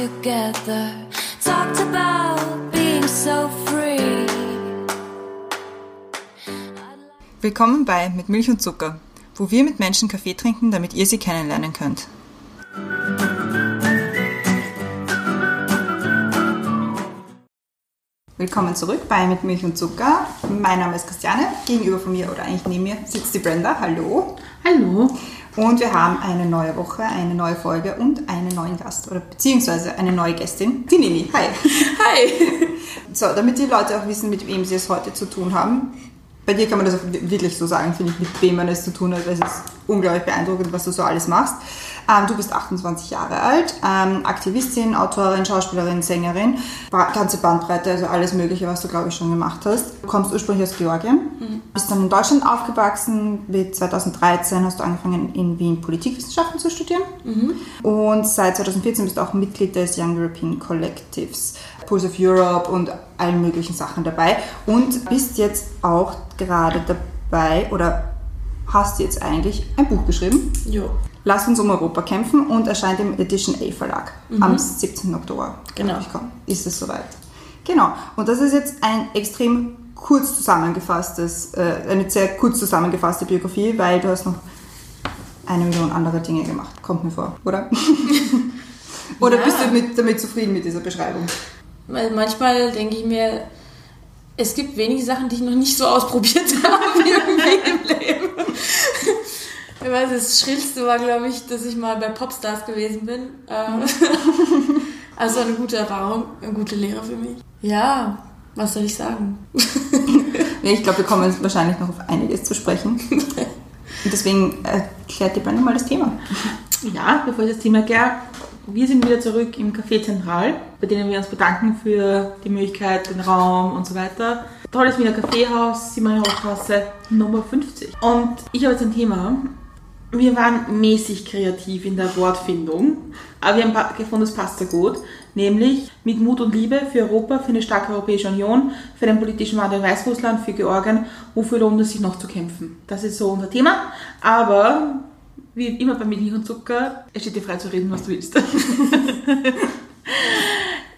together. Talked about being so free. Willkommen bei Mit Milch und Zucker, wo wir mit Menschen Kaffee trinken, damit ihr sie kennenlernen könnt. Willkommen zurück bei Mit Milch und Zucker. Mein Name ist Christiane. Gegenüber von mir oder eigentlich neben mir sitzt die Brenda. Hallo. Hallo. Und wir haben eine neue Woche, eine neue Folge und einen neuen Gast oder beziehungsweise eine neue Gästin, die Nini. Hi. Hi. So, damit die Leute auch wissen, mit wem sie es heute zu tun haben. Bei dir kann man das auch wirklich so sagen, finde ich, mit wem man es zu tun hat, weil es ist unglaublich beeindruckend, was du so alles machst. Ähm, du bist 28 Jahre alt, ähm, Aktivistin, Autorin, Schauspielerin, Sängerin, ganze Bandbreite, also alles Mögliche, was du, glaube ich, schon gemacht hast. Du kommst ursprünglich aus Georgien, bist dann in Deutschland aufgewachsen. Bis 2013 hast du angefangen, in Wien Politikwissenschaften zu studieren. Und seit 2014 bist du auch Mitglied des Young European Collectives, Pulse of Europe und allen möglichen Sachen dabei. Und bist jetzt auch gerade dabei oder hast jetzt eigentlich ein Buch geschrieben. Jo. Lass uns um Europa kämpfen und erscheint im Edition A Verlag am 17. Oktober. Genau. Ich, komm, ist es soweit. Genau. Und das ist jetzt ein extrem kurz zusammengefasstes, äh, eine sehr kurz zusammengefasste Biografie, weil du hast noch eine Million andere Dinge gemacht. Kommt mir vor, oder? oder Ja. bist du mit, damit zufrieden mit dieser Beschreibung? Weil manchmal denke ich mir, es gibt wenige Sachen, die ich noch nicht so ausprobiert habe irgendwie im Leben. Ich weiß, das Schrillste war, glaube ich, dass ich mal bei Popstars gewesen bin. Ähm, Also eine gute Erfahrung, eine gute Lehre für mich. Ja, was soll ich sagen? Ja, ich glaube, wir kommen jetzt wahrscheinlich noch auf einiges zu sprechen. Und deswegen erklärt die Brenda mal das Thema. Ja, bevor ich das Thema erkläre, wir sind wieder zurück im Café Zentral, bei denen wir uns bedanken für die Möglichkeit, den Raum und so weiter. Tolles Wiener Kaffeehaus, Hochstraße Nummer 50. Und ich habe jetzt ein Thema. Wir waren mäßig kreativ in der Wortfindung, aber wir haben gefunden, es passt sehr gut. Nämlich mit Mut und Liebe für Europa, für eine starke Europäische Union, für den politischen Wandel in Weißrussland, für Georgien. Wofür lohnt es sich noch zu kämpfen? Das ist so unser Thema. Aber wie immer bei Milch und Zucker, es steht dir frei zu reden, was du willst.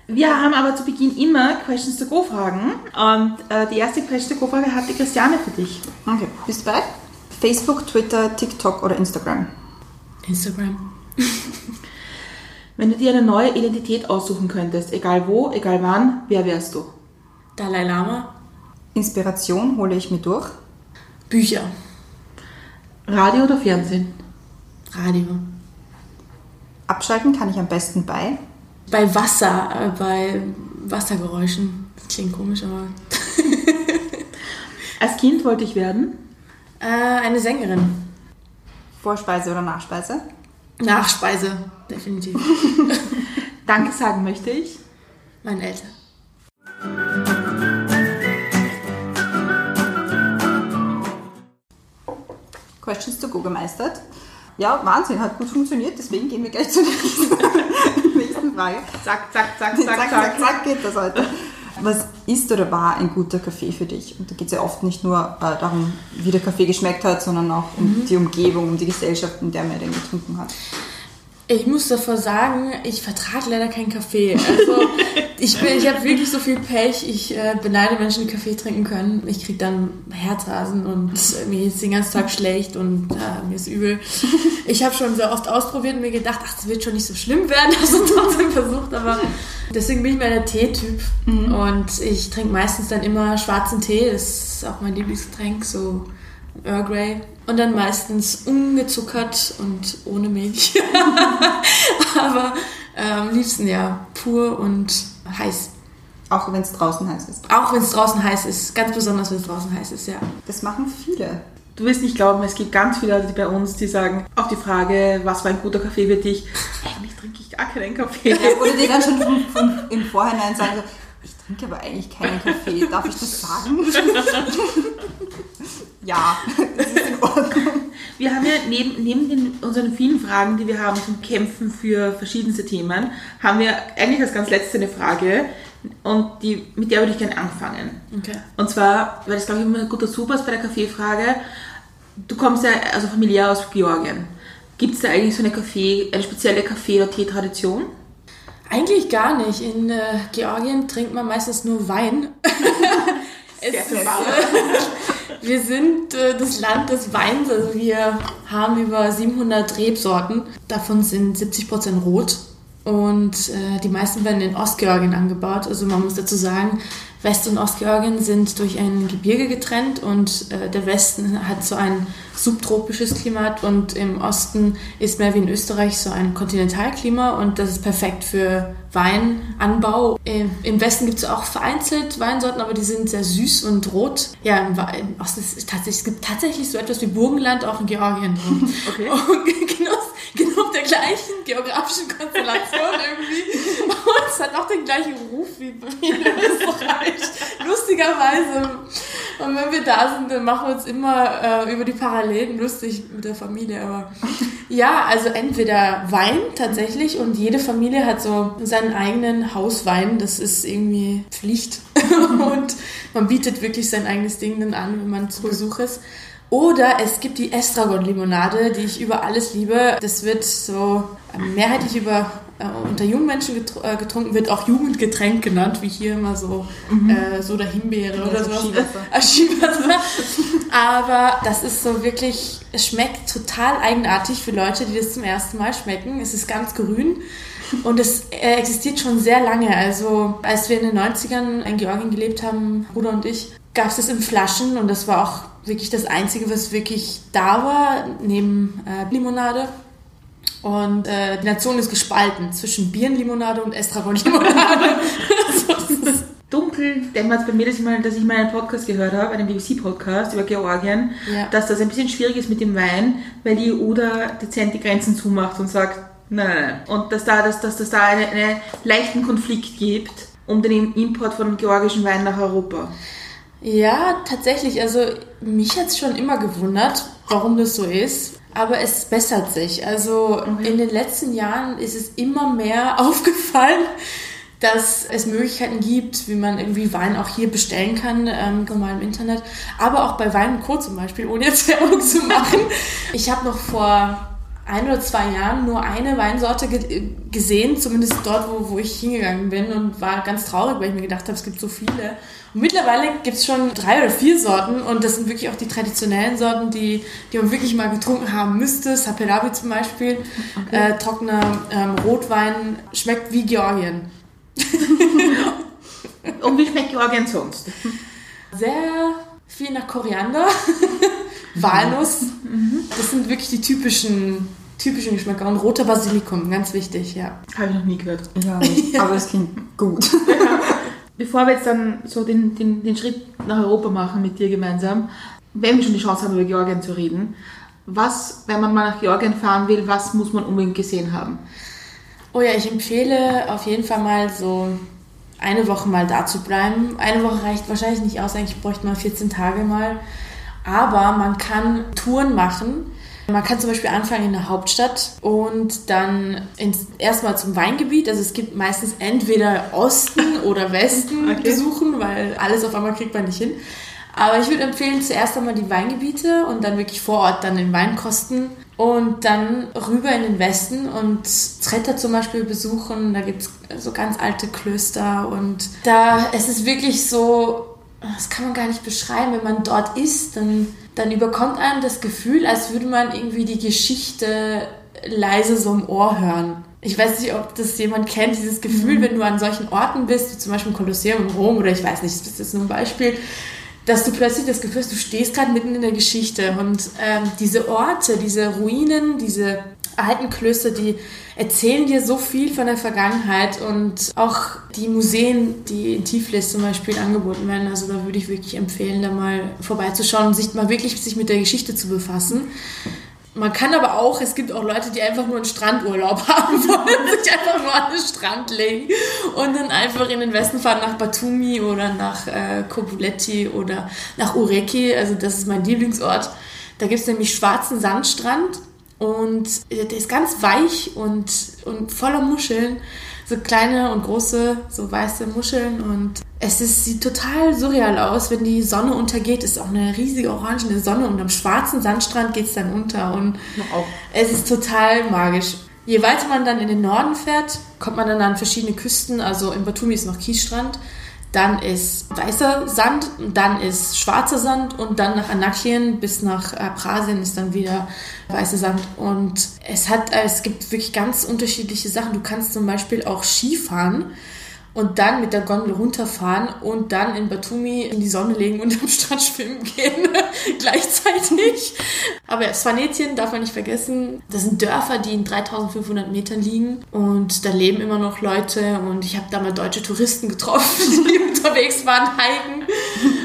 Wir haben aber zu Beginn immer Questions to Go Fragen. Und äh, die erste Question to Go Frage hat die Christiane für dich. Okay, bist du bereit? Facebook, Twitter, TikTok oder Instagram? Instagram. Wenn du dir eine neue Identität aussuchen könntest, egal wo, egal wann, wer wärst du? Dalai Lama. Inspiration hole ich mir durch. Bücher. Radio oder Fernsehen? Radio. Abschalten kann ich am besten bei. Bei Wasser, äh, bei Wassergeräuschen. Das klingt komisch, aber. Als Kind wollte ich werden. Äh, eine Sängerin. Vorspeise oder Nachspeise. Nachspeise, definitiv. Danke sagen möchte ich. Meine Eltern. Questions to go gemeistert. Ja, Wahnsinn, hat gut funktioniert, deswegen gehen wir gleich zur nächsten, nächsten Frage. Zack, zack, zack, Zack, zack, zack, geht das heute. Was ist oder war ein guter Kaffee für dich? Und da geht es ja oft nicht nur äh, darum, wie der Kaffee geschmeckt hat, sondern auch um die Umgebung, um die Gesellschaft, in der man den getrunken hat. Ich muss davor sagen, ich vertrage leider keinen Kaffee. Also ich, bin- ich habe wirklich so viel Pech. Ich äh, beneide Menschen, die Kaffee trinken können. Ich kriege dann Herzrasen und äh, mir ist den ganzen Tag schlecht und äh, mir ist übel. Ich habe schon so oft ausprobiert und mir gedacht, ach, das wird schon nicht so schlimm werden. Also trotzdem versucht, aber deswegen bin ich mehr der Tee-Typ. Und ich trinke meistens dann immer schwarzen Tee. Das ist auch mein Lieblingsgetränk, so Earl Grey. Und dann meistens ungezuckert und ohne Milch. Aber äh, am liebsten ja pur und heiß. Auch wenn es draußen heiß ist. Auch wenn es draußen heiß ist. Ganz besonders, wenn es draußen heiß ist, ja. Das machen viele. Du wirst nicht glauben, es gibt ganz viele Leute bei uns, die sagen, auf die Frage, was war ein guter Kaffee für dich? Eigentlich trinke ich gar keinen Kaffee. Oder die dann schon von, von, im Vorhinein sagen so, ich trinke aber eigentlich keinen Kaffee. Darf ich das sagen? ja, das ist in Ordnung. Wir haben ja neben, neben den, unseren vielen Fragen, die wir haben zum Kämpfen für verschiedenste Themen, haben wir eigentlich als ganz letzte eine Frage und die, mit der würde ich gerne anfangen. Okay. Und zwar, weil das glaube ich immer ein guter Super ist bei der Kaffeefrage, du kommst ja also familiär aus Georgien. Gibt es da eigentlich so eine Kaffee, eine spezielle Kaffee- oder Teetradition? Eigentlich gar nicht. In äh, Georgien trinkt man meistens nur Wein. es ist, wir sind äh, das Land des Weins. Also wir haben über 700 Rebsorten. Davon sind 70% rot. Und äh, die meisten werden in Ostgeorgien angebaut. Also man muss dazu sagen, West- und Ostgeorgien sind durch ein Gebirge getrennt und äh, der Westen hat so ein subtropisches Klima und im Osten ist mehr wie in Österreich so ein Kontinentalklima und das ist perfekt für Weinanbau. Im, im Westen gibt es auch vereinzelt Weinsorten, aber die sind sehr süß und rot. Ja, im, Osten ist es tatsächlich, es gibt tatsächlich so etwas wie Burgenland auch in Georgien. Okay. Und genau, genau auf der gleichen geografischen Konstellation irgendwie. Und es hat auch den gleichen Ruf wie, wie in Österreich. Lustigerweise. Und wenn wir da sind, dann machen wir uns immer äh, über die Parallelen lustig mit der Familie. Aber ja, also entweder Wein tatsächlich und jede Familie hat so seinen eigenen Hauswein. Das ist irgendwie Pflicht. und man bietet wirklich sein eigenes Ding dann an, wenn man zu Besuch ist. Oder es gibt die Estragon-Limonade, die ich über alles liebe. Das wird so mehrheitlich über, unter jungen Menschen getr äh, getrunken, wird auch Jugendgetränk genannt, wie hier immer so äh, Soda Himbeere oder so sowas. Skiwasser. Skiwasser. Aber das ist so wirklich, es schmeckt total eigenartig für Leute, die das zum ersten Mal schmecken. Es ist ganz grün. Und es äh, existiert schon sehr lange. Also als wir in den 90ern in Georgien gelebt haben, Bruder und ich, gab es das in Flaschen und das war auch wirklich das Einzige, was wirklich da war, neben äh, Limonade. Und äh, die Nation ist gespalten zwischen Birnenlimonade und Estragon-Limonade. das ist, Dunkel dämmert bei mir das Mal, dass ich mal einen Podcast gehört habe, einen BBC-Podcast über Georgien, Ja. dass das ein bisschen schwierig ist mit dem Wein, weil die EU da dezent die Grenzen zumacht und sagt, nein, nein, nein. Und dass da, dass, dass, dass da einen, einen leichten Konflikt gibt um den Import von georgischen Wein nach Europa. Ja, tatsächlich. Also mich hat es schon immer gewundert, warum das so ist. Aber es bessert sich. Also in den letzten Jahren ist es immer mehr aufgefallen, dass es Möglichkeiten gibt, wie man irgendwie Wein auch hier bestellen kann, ähm, normal im Internet. Aber auch bei Wein Co. zum Beispiel, ohne jetzt Werbung zu machen. Ich habe noch vor ein oder zwei Jahren nur eine Weinsorte ge gesehen, zumindest dort, wo, wo ich hingegangen bin und war ganz traurig, weil ich mir gedacht habe, es gibt so viele. Und mittlerweile gibt es schon drei oder vier Sorten und das sind wirklich auch die traditionellen Sorten, die, die man wirklich mal getrunken haben müsste. Saperavi zum Beispiel, äh, trockener ähm, Rotwein, schmeckt wie Georgien. Und wie schmeckt Georgien sonst? Sehr viel nach Koriander, Walnuss. Das sind wirklich die typischen, typischen Geschmäcker. Und roter Basilikum, ganz wichtig, ja. Habe ich noch nie gehört. Ja, aber es klingt gut. Bevor wir jetzt dann so den, den, den Schritt nach Europa machen mit dir gemeinsam, wenn wir schon die Chance haben, über Georgien zu reden, was, wenn man mal nach Georgien fahren will, was muss man unbedingt gesehen haben? Oh ja, ich empfehle auf jeden Fall mal so eine Woche mal da zu bleiben. Eine Woche reicht wahrscheinlich nicht aus, eigentlich bräuchte man 14 Tage mal. Aber man kann Touren machen. Man kann zum Beispiel anfangen in der Hauptstadt und dann ins, erstmal zum Weingebiet. Also es gibt meistens entweder Osten oder Westen Okay. besuchen, weil alles auf einmal kriegt man nicht hin. Aber ich würde empfehlen, zuerst einmal die Weingebiete und dann wirklich vor Ort dann den Wein kosten und dann rüber in den Westen und Tretta zum Beispiel besuchen. Da gibt es so ganz alte Klöster und da es ist wirklich so, das kann man gar nicht beschreiben, wenn man dort ist, dann, dann überkommt einem das Gefühl, als würde man irgendwie die Geschichte leise so im Ohr hören. Ich weiß nicht, ob das jemand kennt, dieses Gefühl, wenn du an solchen Orten bist, wie zum Beispiel im Kolosseum in Rom oder ich weiß nicht, das ist jetzt nur ein Beispiel, dass du plötzlich das Gefühl hast, du stehst gerade mitten in der Geschichte und ähm, diese Orte, diese Ruinen, diese alten Klöster, die erzählen dir so viel von der Vergangenheit und auch die Museen, die in Tiflis zum Beispiel angeboten werden, also da würde ich wirklich empfehlen, da mal vorbeizuschauen und sich mal wirklich sich mit der Geschichte zu befassen. Man kann aber auch, es gibt auch Leute, die einfach nur einen Strandurlaub haben wollen, sich einfach nur an den Strand legen und dann einfach in den Westen fahren nach Batumi oder nach äh, Kobuletti oder nach Ureki, also das ist mein Lieblingsort. Da gibt es nämlich schwarzen Sandstrand und der ist ganz weich und, und voller Muscheln. So kleine und große, so weiße Muscheln und es ist, sieht total surreal aus, wenn die Sonne untergeht. Ist auch eine riesige orangene Sonne und am schwarzen Sandstrand geht es dann unter und auch. es ist total magisch. Je weiter man dann in den Norden fährt, kommt man dann an verschiedene Küsten. Also in Batumi ist noch Kiesstrand, dann ist weißer Sand, dann ist schwarzer Sand und dann nach Anakien bis nach Prasien ist dann wieder weißer Sand. Und es hat, es gibt wirklich ganz unterschiedliche Sachen. Du kannst zum Beispiel auch Skifahren und dann mit der Gondel runterfahren und dann in Batumi in die Sonne legen und am Strand schwimmen gehen gleichzeitig. Aber Svanetien darf man nicht vergessen. Das sind Dörfer, die in 3500 Metern liegen und da leben immer noch Leute und ich habe da mal deutsche Touristen getroffen, die unterwegs waren, hiken.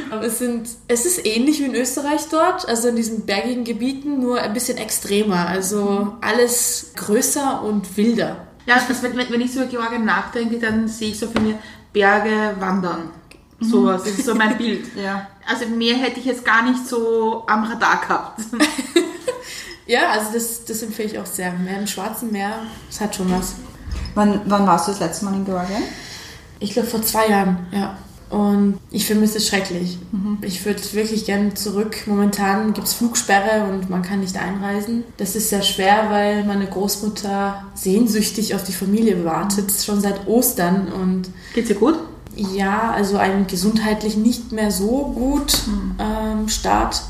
Aber es sind, es ist ähnlich wie in Österreich dort, also in diesen bergigen Gebieten, nur ein bisschen extremer. Also alles größer und wilder. Ja, das, wenn, wenn ich so über Georgien nachdenke, dann sehe ich so für mich Berge wandern. Sowas, das ist so mein Bild. Ja. Also mehr hätte ich jetzt gar nicht so am Radar gehabt. Ja, also das, das empfehle ich auch sehr. Mehr im Schwarzen Meer, das hat schon was. Wann, wann warst du das letzte Mal in Georgien? Ich glaube vor zwei Jahren, ja. Und ich vermisse es schrecklich. Ich würde wirklich gerne zurück. Momentan gibt es Flugsperre und man kann nicht einreisen. Das ist sehr schwer, weil meine Großmutter sehnsüchtig auf die Familie wartet, schon seit Ostern. Und Geht's dir gut? ja, also einem gesundheitlich nicht mehr so gut ähm, Start.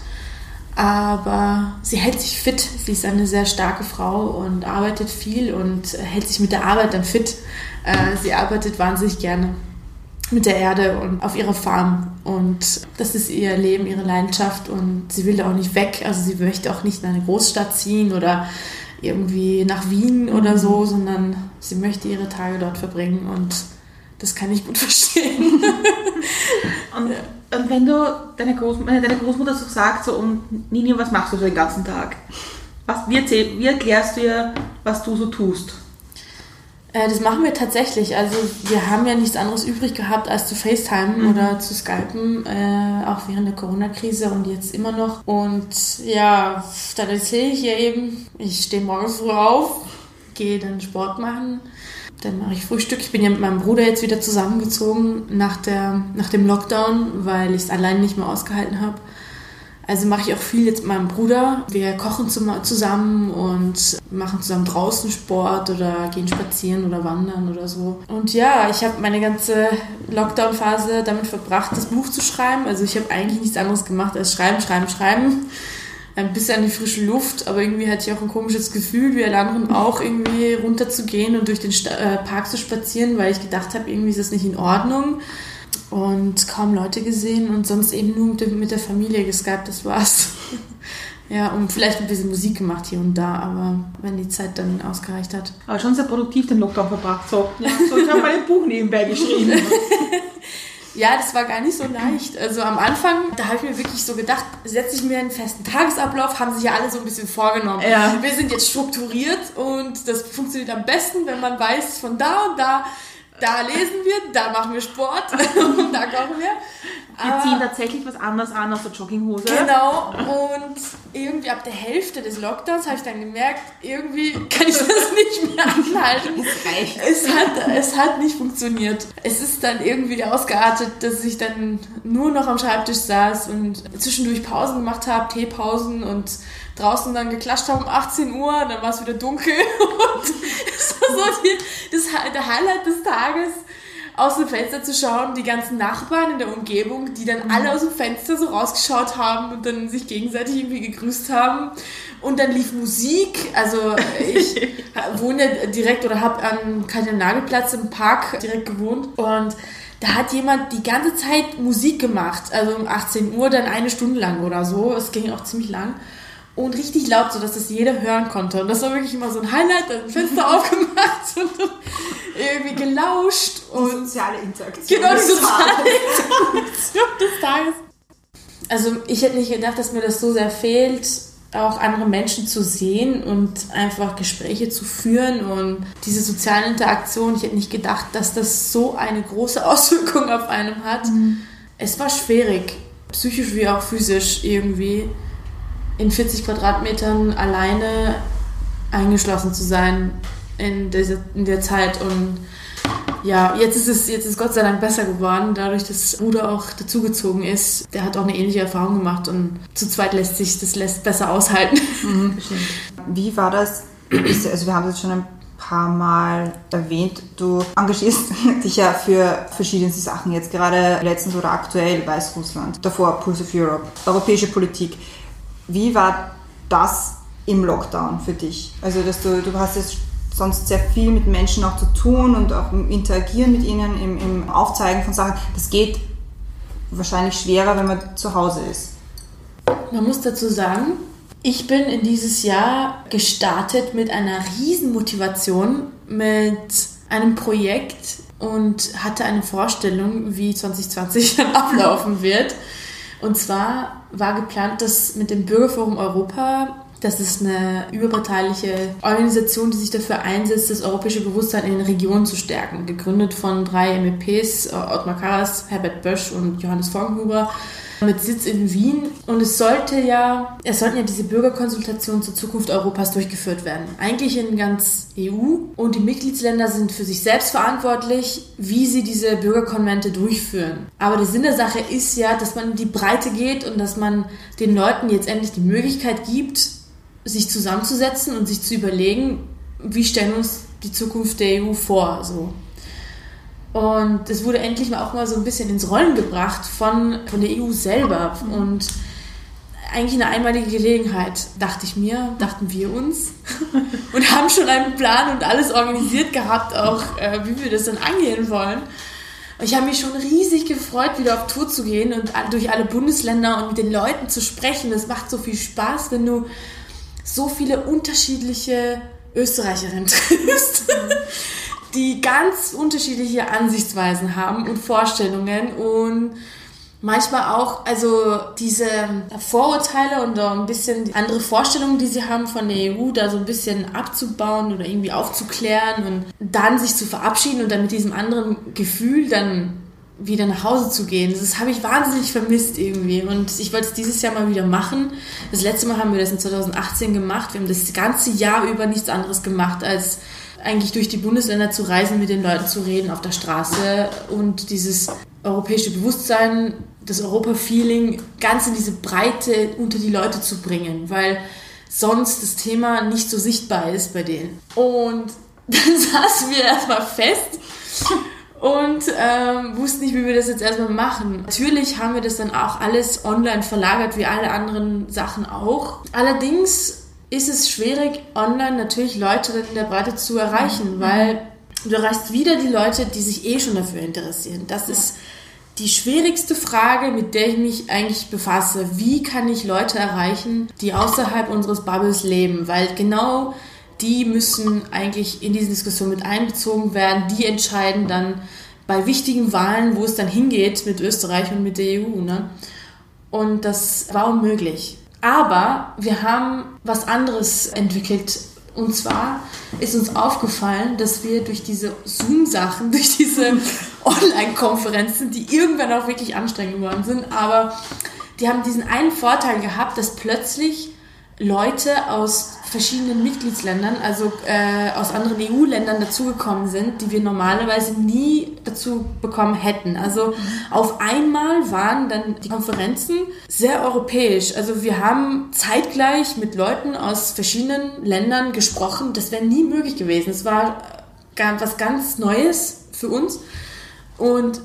Aber sie hält sich fit. Sie ist eine sehr starke Frau und arbeitet viel und hält sich mit der Arbeit dann fit. Äh, sie arbeitet wahnsinnig gerne mit der Erde und auf ihrer Farm. Und das ist ihr Leben, ihre Leidenschaft und sie will da auch nicht weg. Also sie möchte auch nicht in eine Großstadt ziehen oder irgendwie nach Wien oder so, sondern sie möchte ihre Tage dort verbringen und das kann ich gut verstehen. Und, und wenn du deine, Groß, deine Großmutter so sagt, so, und Nini, was machst du so den ganzen Tag? Was, wie, erzähl, wie erklärst du ihr, was du so tust? Äh, das machen wir tatsächlich. Also wir haben ja nichts anderes übrig gehabt, als zu FaceTime oder zu Skypen, äh, auch während der Corona-Krise und jetzt immer noch. Und ja, dann erzähle ich ihr eben, ich stehe morgens früh auf, gehe dann Sport machen, dann mache ich Frühstück. Ich bin ja mit meinem Bruder jetzt wieder zusammengezogen nach, der, nach dem Lockdown, weil ich es allein nicht mehr ausgehalten habe. Also mache ich auch viel jetzt mit meinem Bruder. Wir kochen zusammen und machen zusammen draußen Sport oder gehen spazieren oder wandern oder so. Und ja, ich habe meine ganze Lockdown-Phase damit verbracht, das Buch zu schreiben. Also ich habe eigentlich nichts anderes gemacht als schreiben, schreiben, schreiben. Ein bisschen an die frische Luft, aber irgendwie hatte ich auch ein komisches Gefühl, wie alle anderen auch, irgendwie runterzugehen und durch den Sta äh, Park zu spazieren, weil ich gedacht habe, irgendwie ist das nicht in Ordnung und kaum Leute gesehen und sonst eben nur mit der, mit der Familie geskypt, das war's. ja, und vielleicht ein bisschen Musik gemacht hier und da, aber wenn die Zeit dann ausgereicht hat. Aber schon sehr produktiv den Lockdown verbracht. So, ja, so ich habe mein Buch nebenbei geschrieben. Ja, das war gar nicht so leicht. Also am Anfang, da habe ich mir wirklich so gedacht, setze ich mir einen festen Tagesablauf, haben sich ja alle so ein bisschen vorgenommen. Ja. Wir sind jetzt strukturiert und das funktioniert am besten, wenn man weiß, von da und da, da lesen wir, da machen wir Sport und da kochen wir. Wir ziehen tatsächlich was anderes an als eine Jogginghose. Genau, und irgendwie ab der Hälfte des Lockdowns habe ich dann gemerkt, irgendwie kann ich das nicht mehr anhalten. reicht. Es hat, es hat nicht funktioniert. Es ist dann irgendwie ausgeartet, dass ich dann nur noch am Schreibtisch saß und zwischendurch Pausen gemacht habe, Teepausen und draußen dann geklatscht habe um 18 Uhr, dann war es wieder dunkel und es war so die, das, der Highlight des Tages aus dem Fenster zu schauen, die ganzen Nachbarn in der Umgebung, die dann alle aus dem Fenster so rausgeschaut haben und dann sich gegenseitig irgendwie gegrüßt haben. Und dann lief Musik. Also ich wohne direkt oder habe am Kardinalplatz im Park direkt gewohnt und da hat jemand die ganze Zeit Musik gemacht, also um 18 Uhr, dann eine Stunde lang oder so. Es ging auch ziemlich lang. Und richtig laut, so dass das jeder hören konnte. Und das war wirklich immer so ein Highlight, dann Fenster aufgemacht und irgendwie gelauscht. Die Und soziale Interaktion. Genau, die soziale. Interaktion des Tages. Also ich hätte nicht gedacht, dass mir das so sehr fehlt, auch andere Menschen zu sehen und einfach Gespräche zu führen und diese soziale Interaktion. Ich hätte nicht gedacht, dass das so eine große Auswirkung auf einem hat. Es war schwierig, psychisch wie auch physisch irgendwie in 40 Quadratmetern alleine eingeschlossen zu sein in, dieser, in der Zeit und ja, jetzt ist es jetzt ist Gott sei Dank besser geworden, dadurch, dass Bruder auch dazugezogen ist. Der hat auch eine ähnliche Erfahrung gemacht und zu zweit lässt sich das lässt besser aushalten. Wie war das? Also wir haben es schon ein paar Mal erwähnt. Du engagierst dich ja für verschiedenste Sachen, jetzt gerade letztens oder aktuell Weißrussland, davor Pulse of Europe, europäische Politik. Wie war das im Lockdown für dich? Also, dass du, du hast jetzt sonst sehr viel mit Menschen auch zu tun und auch im Interagieren mit ihnen, im, im Aufzeigen von Sachen. Das geht wahrscheinlich schwerer, wenn man zu Hause ist. Man muss dazu sagen, ich bin in dieses Jahr gestartet mit einer riesen Motivation, mit einem Projekt und hatte eine Vorstellung, wie 2020 dann ablaufen wird. Und zwar war geplant, dass mit dem Bürgerforum Europa, das ist eine überparteiliche Organisation, die sich dafür einsetzt, das europäische Bewusstsein in den Regionen zu stärken. Gegründet von drei MEPs, Ottmar Karas, Herbert Bösch und Johannes Folgenhuber mit Sitz in Wien. Und es sollte ja, es sollten ja diese Bürgerkonsultationen zur Zukunft Europas durchgeführt werden. Eigentlich in ganz EU. Und die Mitgliedsländer sind für sich selbst verantwortlich, wie sie diese Bürgerkonvente durchführen. Aber der Sinn der Sache ist ja, dass man in die Breite geht und dass man den Leuten jetzt endlich die Möglichkeit gibt, sich zusammenzusetzen und sich zu überlegen, wie stellen wir uns die Zukunft der EU vor. So. Und es wurde endlich mal auch mal so ein bisschen ins Rollen gebracht von, von der EU selber. Und eigentlich eine einmalige Gelegenheit, dachte ich mir, dachten wir uns. und haben schon einen Plan und alles organisiert gehabt, auch äh, wie wir das dann angehen wollen. Ich habe mich schon riesig gefreut, wieder auf Tour zu gehen und durch alle Bundesländer und mit den Leuten zu sprechen. Das macht so viel Spaß, wenn du so viele unterschiedliche Österreicherinnen triffst die ganz unterschiedliche Ansichtsweisen haben und Vorstellungen und manchmal auch, also diese Vorurteile und ein bisschen andere Vorstellungen, die sie haben von der EU, da so ein bisschen abzubauen oder irgendwie aufzuklären und dann sich zu verabschieden und dann mit diesem anderen Gefühl dann wieder nach Hause zu gehen. Das habe ich wahnsinnig vermisst irgendwie und ich wollte es dieses Jahr mal wieder machen. Das letzte Mal haben wir das in 2018 gemacht. Wir haben das ganze Jahr über nichts anderes gemacht als eigentlich durch die Bundesländer zu reisen, mit den Leuten zu reden auf der Straße und dieses europäische Bewusstsein, das Europa-Feeling ganz in diese Breite unter die Leute zu bringen, weil sonst das Thema nicht so sichtbar ist bei denen. Und dann saßen wir erstmal fest und ähm, wussten nicht, wie wir das jetzt erstmal machen. Natürlich haben wir das dann auch alles online verlagert, wie alle anderen Sachen auch. Allerdings ist es schwierig, online natürlich Leute in der Breite zu erreichen, mhm. weil du erreichst wieder die Leute, die sich eh schon dafür interessieren. Das ja. ist die schwierigste Frage, mit der ich mich eigentlich befasse. Wie kann ich Leute erreichen, die außerhalb unseres Bubbles leben? Weil genau die müssen eigentlich in diese Diskussion mit einbezogen werden. Die entscheiden dann bei wichtigen Wahlen, wo es dann hingeht mit Österreich und mit der EU. Ne? Und das war unmöglich. Aber wir haben was anderes entwickelt. Und zwar ist uns aufgefallen, dass wir durch diese Zoom-Sachen, durch diese Online-Konferenzen, die irgendwann auch wirklich anstrengend geworden sind, aber die haben diesen einen Vorteil gehabt, dass plötzlich Leute aus verschiedenen Mitgliedsländern, also äh, aus anderen EU-Ländern dazugekommen sind, die wir normalerweise nie dazu bekommen hätten. Also auf einmal waren dann die Konferenzen sehr europäisch. Also wir haben zeitgleich mit Leuten aus verschiedenen Ländern gesprochen. Das wäre nie möglich gewesen. Es war was ganz Neues für uns. Und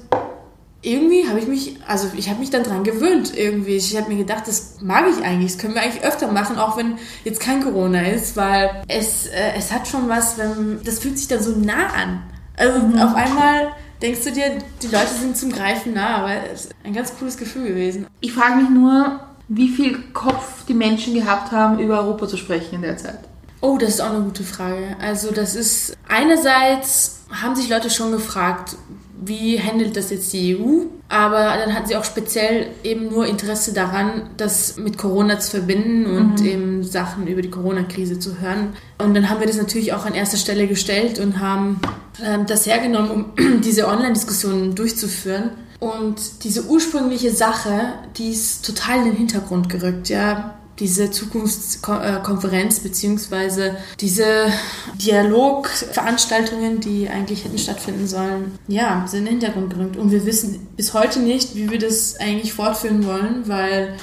irgendwie habe ich mich, also ich habe mich dann dran gewöhnt irgendwie. Ich habe mir gedacht, das mag ich eigentlich, das können wir eigentlich öfter machen, auch wenn jetzt kein Corona ist, weil es, äh, es hat schon was, wenn, das fühlt sich dann so nah an. Also mhm. auf einmal denkst du dir, die Leute sind zum Greifen nah, aber es ist ein ganz cooles Gefühl gewesen. Ich frage mich nur, wie viel Kopf die Menschen gehabt haben, über Europa zu sprechen in der Zeit. Oh, das ist auch eine gute Frage. Also das ist einerseits haben sich Leute schon gefragt, wie handelt das jetzt die EU? Aber dann hatten sie auch speziell eben nur Interesse daran, das mit Corona zu verbinden und mhm. eben Sachen über die Corona-Krise zu hören. Und dann haben wir das natürlich auch an erster Stelle gestellt und haben äh, das hergenommen, um diese Online-Diskussionen durchzuführen. Und diese ursprüngliche Sache, die ist total in den Hintergrund gerückt. Ja, diese Zukunftskonferenz beziehungsweise diese Dialogveranstaltungen, die eigentlich hätten stattfinden sollen, ja, sind in den Hintergrund gerückt. Und wir wissen bis heute nicht, wie wir das eigentlich fortführen wollen, weil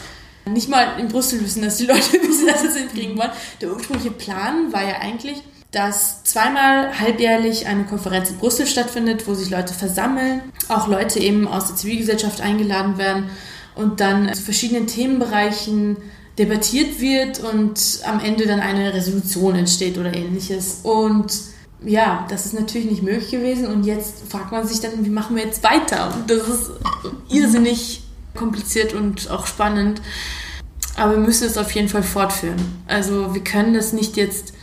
nicht mal in Brüssel wissen, dass die Leute wissen, dass sie es hinkriegen wollen. Der ursprüngliche Plan war ja eigentlich, dass zweimal halbjährlich eine Konferenz in Brüssel stattfindet, wo sich Leute versammeln, auch Leute eben aus der Zivilgesellschaft eingeladen werden und dann zu verschiedenen Themenbereichen debattiert wird und am Ende dann eine Resolution entsteht oder ähnliches. Und ja, das ist natürlich nicht möglich gewesen und jetzt fragt man sich dann, wie machen wir jetzt weiter? Und das ist irrsinnig kompliziert und auch spannend. Aber wir müssen es auf jeden Fall fortführen. Also wir können das nicht jetzt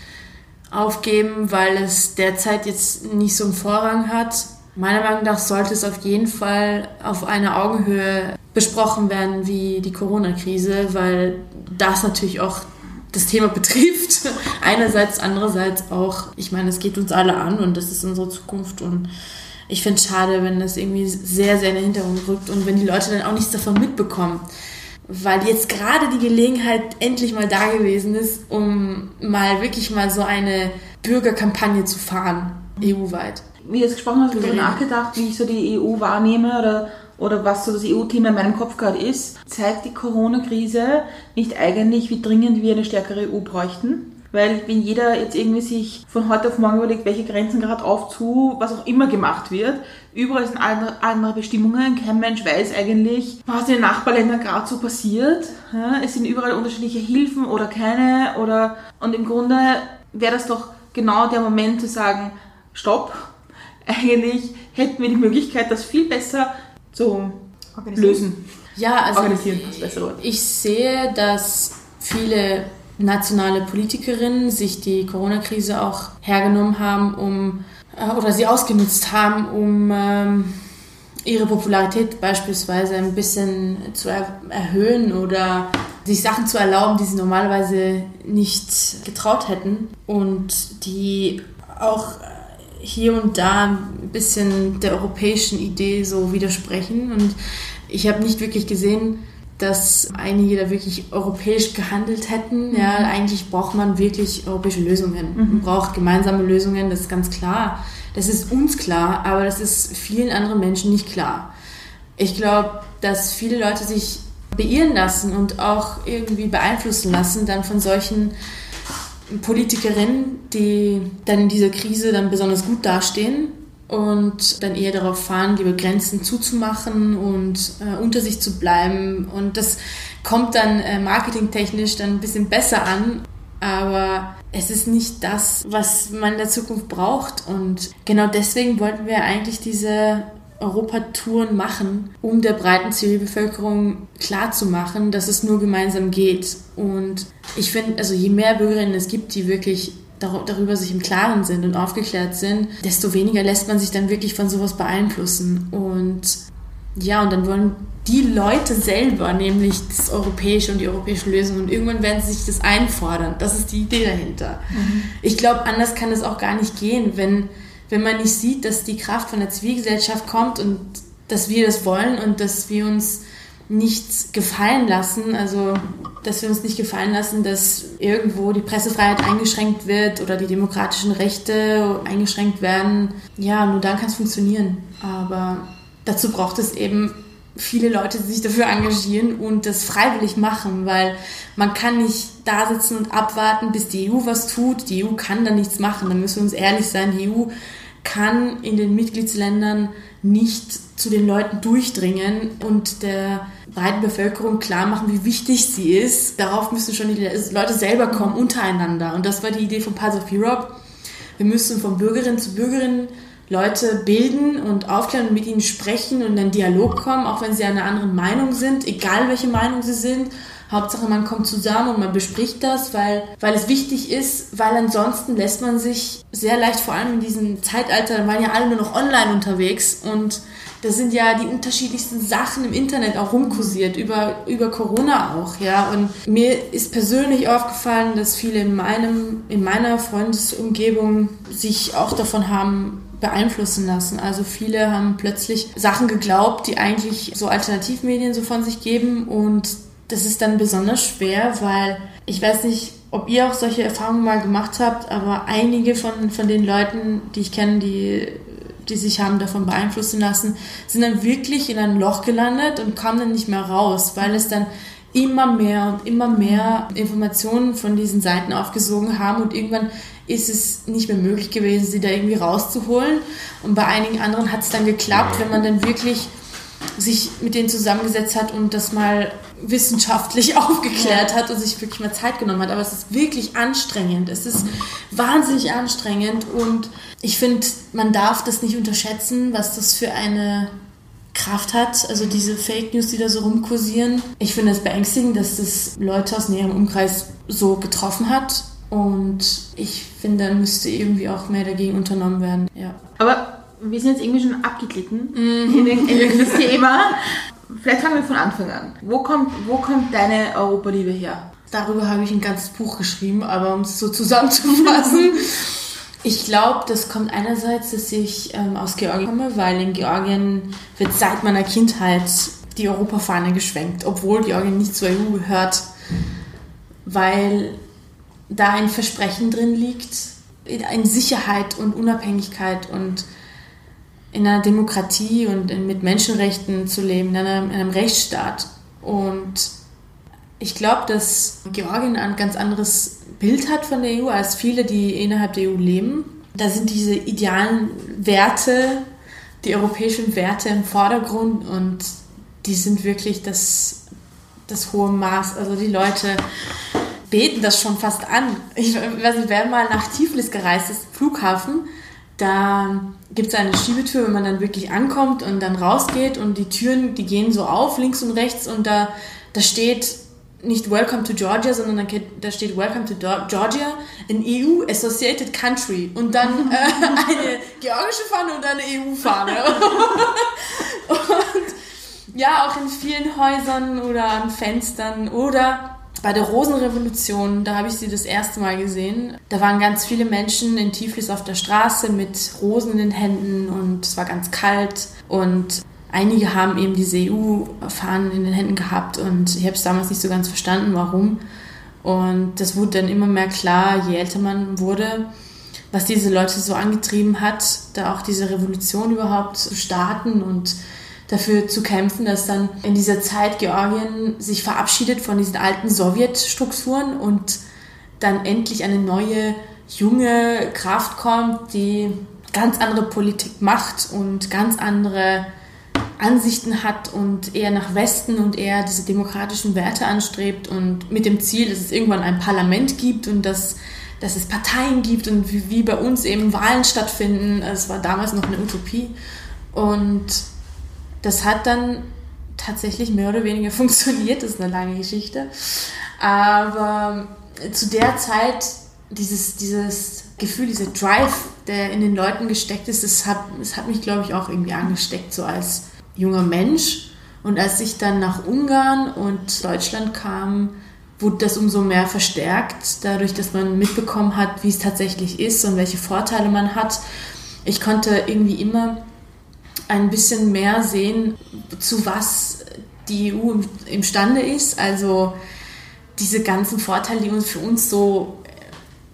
aufgeben, weil es derzeit jetzt nicht so einen Vorrang hat. Meiner Meinung nach sollte es auf jeden Fall auf einer Augenhöhe besprochen werden wie die Corona-Krise, weil das natürlich auch das Thema betrifft. Einerseits, andererseits auch, ich meine, es geht uns alle an und das ist unsere Zukunft und ich finde es schade, wenn das irgendwie sehr, sehr in den Hintergrund rückt und wenn die Leute dann auch nichts davon mitbekommen. Weil jetzt gerade die Gelegenheit endlich mal da gewesen ist, um mal wirklich mal so eine Bürgerkampagne zu fahren, EU-weit. Wie du jetzt gesprochen hast, habe ich darüber nachgedacht, wie ich so die EU wahrnehme oder oder was so das EU-Thema in meinem Kopf gerade ist, zeigt die Corona-Krise nicht eigentlich, wie dringend wir eine stärkere EU bräuchten? Weil wenn jeder jetzt irgendwie sich von heute auf morgen überlegt, welche Grenzen gerade auf zu, was auch immer gemacht wird, überall sind andere, andere Bestimmungen, kein Mensch weiß eigentlich, was in den Nachbarländern gerade so passiert. Es sind überall unterschiedliche Hilfen oder keine oder und im Grunde wäre das doch genau der Moment zu sagen, stopp, eigentlich hätten wir die Möglichkeit, das viel besser so lösen. Ja, also Organisieren, das bessere Wort. ich sehe, dass viele nationale Politikerinnen sich die Corona-Krise auch hergenommen haben, um äh, oder sie ausgenutzt haben, um ähm, ihre Popularität beispielsweise ein bisschen zu er erhöhen oder sich Sachen zu erlauben, die sie normalerweise nicht getraut hätten und die auch hier und da ein bisschen der europäischen Idee so widersprechen. Und ich habe nicht wirklich gesehen, dass einige da wirklich europäisch gehandelt hätten. Mhm. Ja, eigentlich braucht man wirklich europäische Lösungen. Man braucht gemeinsame Lösungen, das ist ganz klar. Das ist uns klar, aber das ist vielen anderen Menschen nicht klar. Ich glaube, dass viele Leute sich beirren lassen und auch irgendwie beeinflussen lassen dann von solchen Politikerinnen, die dann in dieser Krise dann besonders gut dastehen und dann eher darauf fahren, die Grenzen zuzumachen und äh, unter sich zu bleiben. Und das kommt dann äh, marketingtechnisch dann ein bisschen besser an, aber es ist nicht das, was man in der Zukunft braucht. Und genau deswegen wollten wir eigentlich diese Europatouren machen, um der breiten Zivilbevölkerung klarzumachen, dass es nur gemeinsam geht. Und ich finde, also je mehr Bürgerinnen es gibt, die wirklich dar- darüber sich im Klaren sind und aufgeklärt sind, desto weniger lässt man sich dann wirklich von sowas beeinflussen. Und ja, und dann wollen die Leute selber nämlich das Europäische und die europäische Lösung und irgendwann werden sie sich das einfordern. Das ist die Idee dahinter. Ich glaube, anders kann es auch gar nicht gehen, wenn, wenn man nicht sieht, dass die Kraft von der Zivilgesellschaft kommt und dass wir das wollen und dass wir uns nichts gefallen lassen, also dass wir uns nicht gefallen lassen, dass irgendwo die Pressefreiheit eingeschränkt wird oder die demokratischen Rechte eingeschränkt werden. Ja, nur dann kann es funktionieren. Aber dazu braucht es eben viele Leute, sich dafür engagieren und das freiwillig machen, weil man kann nicht da sitzen und abwarten, bis die EU was tut. Die EU kann da nichts machen. Da müssen wir uns ehrlich sein. Die EU kann in den Mitgliedsländern nicht zu den Leuten durchdringen und der breiten Bevölkerung klar machen, wie wichtig sie ist. Darauf müssen schon die Leute selber kommen, untereinander. Und das war die Idee von Pulse of Europe. Wir müssen von Bürgerin zu Bürgerin Leute bilden und aufklären und mit ihnen sprechen und in einen Dialog kommen, auch wenn sie einer anderen Meinung sind, egal welche Meinung sie sind. Hauptsache, man kommt zusammen und man bespricht das, weil, weil es wichtig ist, weil ansonsten lässt man sich sehr leicht, vor allem in diesem Zeitalter, waren ja alle nur noch online unterwegs und da sind ja die unterschiedlichsten Sachen im Internet auch rumkursiert, über, über Corona auch, ja. Und mir ist persönlich aufgefallen, dass viele in meinem, in meiner Freundesumgebung sich auch davon haben beeinflussen lassen. Also viele haben plötzlich Sachen geglaubt, die eigentlich so Alternativmedien so von sich geben und das ist dann besonders schwer, weil ich weiß nicht, ob ihr auch solche Erfahrungen mal gemacht habt, aber einige von, von den Leuten, die ich kenne, die, die sich haben davon beeinflussen lassen, sind dann wirklich in ein Loch gelandet und kamen dann nicht mehr raus, weil es dann immer mehr und immer mehr Informationen von diesen Seiten aufgesogen haben und irgendwann ist es nicht mehr möglich gewesen, sie da irgendwie rauszuholen. Und bei einigen anderen hat es dann geklappt, wenn man dann wirklich sich mit denen zusammengesetzt hat und das mal wissenschaftlich aufgeklärt hat und sich wirklich mal Zeit genommen hat. Aber es ist wirklich anstrengend. Es ist wahnsinnig anstrengend und ich finde, man darf das nicht unterschätzen, was das für eine Kraft hat. Also diese Fake News, die da so rumkursieren. Ich finde es beängstigend, dass das Leute aus näherem Umkreis so getroffen hat. Und ich finde, da müsste irgendwie auch mehr dagegen unternommen werden. Ja. Aber wir sind jetzt irgendwie schon abgeglitten in, in, in das Thema. Vielleicht fangen wir von Anfang an. Wo kommt, wo kommt deine Europaliebe her? Darüber habe ich ein ganzes Buch geschrieben, aber um es so zusammenzufassen. Ich glaube, das kommt einerseits, dass ich ähm, aus Georgien komme, weil in Georgien wird seit meiner Kindheit die Europafahne geschwenkt, obwohl Georgien nicht zur EU gehört, weil da ein Versprechen drin liegt, in Sicherheit und Unabhängigkeit und in einer Demokratie und mit Menschenrechten zu leben, in einem, in einem Rechtsstaat. Und ich glaube, dass Georgien ein ganz anderes Bild hat von der EU als viele, die innerhalb der EU leben. Da sind diese idealen Werte, die europäischen Werte im Vordergrund und die sind wirklich das, das hohe Maß. Also die Leute beten das schon fast an. Ich weiß nicht, wer mal nach Tiflis gereist ist, Flughafen, da gibt es eine Schiebetür, wenn man dann wirklich ankommt und dann rausgeht und die Türen, die gehen so auf, links und rechts und da, da steht nicht Welcome to Georgia, sondern da steht Welcome to Georgia, an EU Associated Country und dann äh, eine georgische Fahne und eine EU-Fahne. und ja, auch in vielen Häusern oder an Fenstern oder bei der Rosenrevolution, da habe ich sie das erste Mal gesehen. Da waren ganz viele Menschen in Tiflis auf der Straße mit Rosen in den Händen und es war ganz kalt und einige haben eben diese EU-Fahnen in den Händen gehabt und ich habe es damals nicht so ganz verstanden, warum. Und das wurde dann immer mehr klar, je älter man wurde, was diese Leute so angetrieben hat, da auch diese Revolution überhaupt zu starten und dafür zu kämpfen, dass dann in dieser Zeit Georgien sich verabschiedet von diesen alten Sowjetstrukturen und dann endlich eine neue, junge Kraft kommt, die ganz andere Politik macht und ganz andere Ansichten hat und eher nach Westen und eher diese demokratischen Werte anstrebt und mit dem Ziel, dass es irgendwann ein Parlament gibt und dass, dass es Parteien gibt und wie, wie bei uns eben Wahlen stattfinden. Es war damals noch eine Utopie. Und das hat dann tatsächlich mehr oder weniger funktioniert, das ist eine lange Geschichte. Aber zu der Zeit, dieses, dieses Gefühl, dieser Drive, der in den Leuten gesteckt ist, das hat, das hat mich, glaube ich, auch irgendwie angesteckt, so als junger Mensch. Und als ich dann nach Ungarn und Deutschland kam, wurde das umso mehr verstärkt, dadurch, dass man mitbekommen hat, wie es tatsächlich ist und welche Vorteile man hat. Ich konnte irgendwie immer ein bisschen mehr sehen, zu was die EU imstande ist. Also diese ganzen Vorteile, die uns für uns so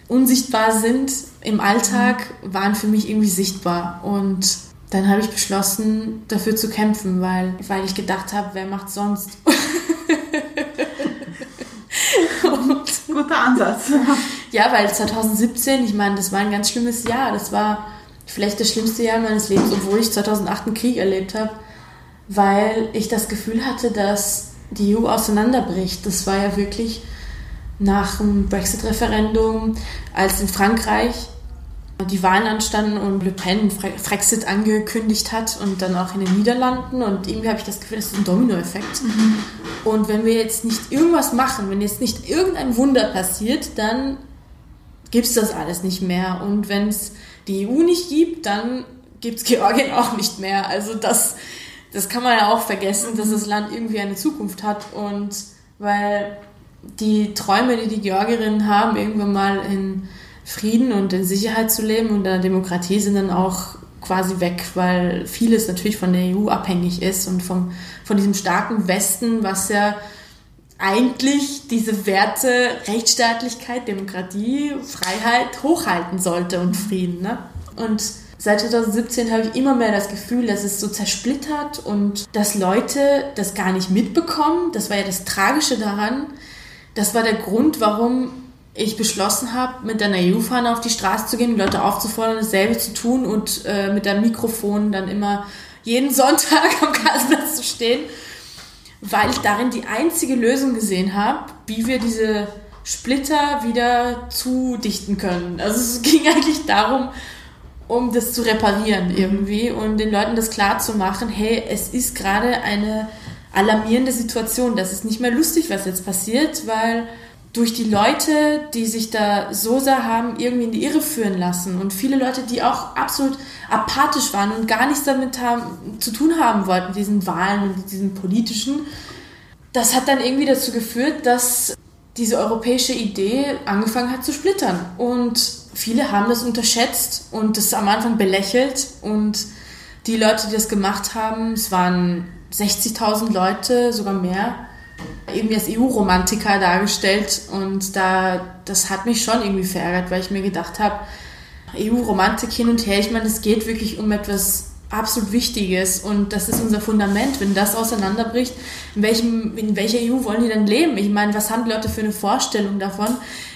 unsichtbar sind im Alltag, waren für mich irgendwie sichtbar. Und dann habe ich beschlossen, dafür zu kämpfen, weil, weil ich gedacht habe, wer macht sonst? Guter Ansatz. Ja, weil 2017, ich meine, das war ein ganz schlimmes Jahr. Das war vielleicht das schlimmste Jahr meines Lebens, obwohl ich 2008 einen Krieg erlebt habe, weil ich das Gefühl hatte, dass die EU auseinanderbricht. Das war ja wirklich nach dem Brexit-Referendum, als in Frankreich die Wahlen anstanden und Le Pen Brexit angekündigt hat und dann auch in den Niederlanden und irgendwie habe ich das Gefühl, das ist ein Dominoeffekt. Mhm. Und wenn wir jetzt nicht irgendwas machen, wenn jetzt nicht irgendein Wunder passiert, dann gibt es das alles nicht mehr. Und wenn es die EU nicht gibt, dann gibt es Georgien auch nicht mehr. Also das, das kann man ja auch vergessen, dass das Land irgendwie eine Zukunft hat. Und weil die Träume, die die Georgierinnen haben, irgendwann mal in Frieden und in Sicherheit zu leben und in der Demokratie sind dann auch quasi weg, weil vieles natürlich von der EU abhängig ist und vom, von diesem starken Westen, was ja eigentlich diese Werte Rechtsstaatlichkeit, Demokratie, Freiheit hochhalten sollte und Frieden. Ne? Und Seit 2017 habe ich immer mehr das Gefühl, dass es so zersplittert und dass Leute das gar nicht mitbekommen. Das war ja das Tragische daran. Das war der Grund, warum ich beschlossen habe, mit einer EU-Fahne auf die Straße zu gehen, die Leute aufzufordern, dasselbe zu tun und äh, mit einem Mikrofon dann immer jeden Sonntag am Kassenplatz zu stehen, weil ich darin die einzige Lösung gesehen habe, wie wir diese Splitter wieder zudichten können. Also es ging eigentlich darum, um das zu reparieren irgendwie und den Leuten das klar zu machen, hey, es ist gerade eine alarmierende Situation. Das ist nicht mehr lustig, was jetzt passiert, weil durch die Leute, die sich da so sehr haben irgendwie in die Irre führen lassen und viele Leute, die auch absolut apathisch waren und gar nichts damit haben, zu tun haben wollten, diesen Wahlen und diesen politischen, das hat dann irgendwie dazu geführt, dass diese europäische Idee angefangen hat zu splittern. Und viele haben das unterschätzt und das am Anfang belächelt. Und die Leute, die das gemacht haben, es waren 60.000 Leute, sogar mehr, irgendwie als EU-Romantiker dargestellt. Und da, das hat mich schon irgendwie verärgert, weil ich mir gedacht habe, EU-Romantik hin und her, ich meine, es geht wirklich um etwas absolut Wichtiges und das ist unser Fundament. Wenn das auseinanderbricht, in, welchem, in welcher EU wollen die denn leben? Ich meine, was haben die Leute für eine Vorstellung davon,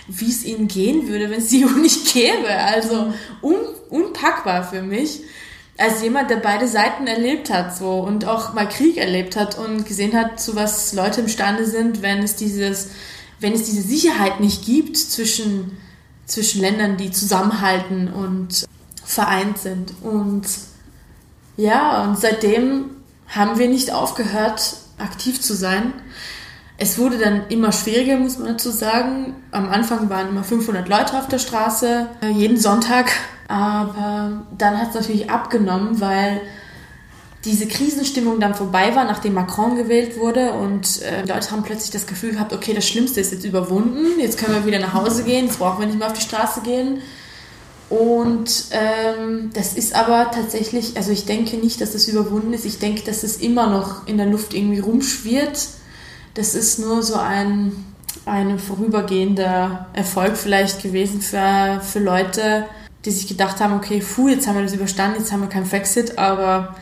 wie es ihnen gehen würde, wenn es die EU nicht gäbe? Also un, unpackbar für mich. Als jemand, der beide Seiten erlebt hat so und auch mal Krieg erlebt hat und gesehen hat, zu was Leute imstande sind, wenn es dieses, wenn es diese Sicherheit nicht gibt zwischen, zwischen Ländern, die zusammenhalten und vereint sind. Und ja, und seitdem haben wir nicht aufgehört, aktiv zu sein. Es wurde dann immer schwieriger, muss man dazu sagen. Am Anfang waren immer 500 Leute auf der Straße, äh, jeden Sonntag. Aber dann hat es natürlich abgenommen, weil diese Krisenstimmung dann vorbei war, nachdem Macron gewählt wurde und äh, Leute haben plötzlich das Gefühl gehabt, okay, das Schlimmste ist jetzt überwunden, jetzt können wir wieder nach Hause gehen, jetzt brauchen wir nicht mehr auf die Straße gehen. Und ähm, das ist aber tatsächlich, also ich denke nicht, dass das überwunden ist. Ich denke, dass es immer noch in der Luft irgendwie rumschwirrt. Das ist nur so ein, ein vorübergehender Erfolg vielleicht gewesen für, für Leute, die sich gedacht haben, okay, puh, jetzt haben wir das überstanden, jetzt haben wir keinen Brexit, aber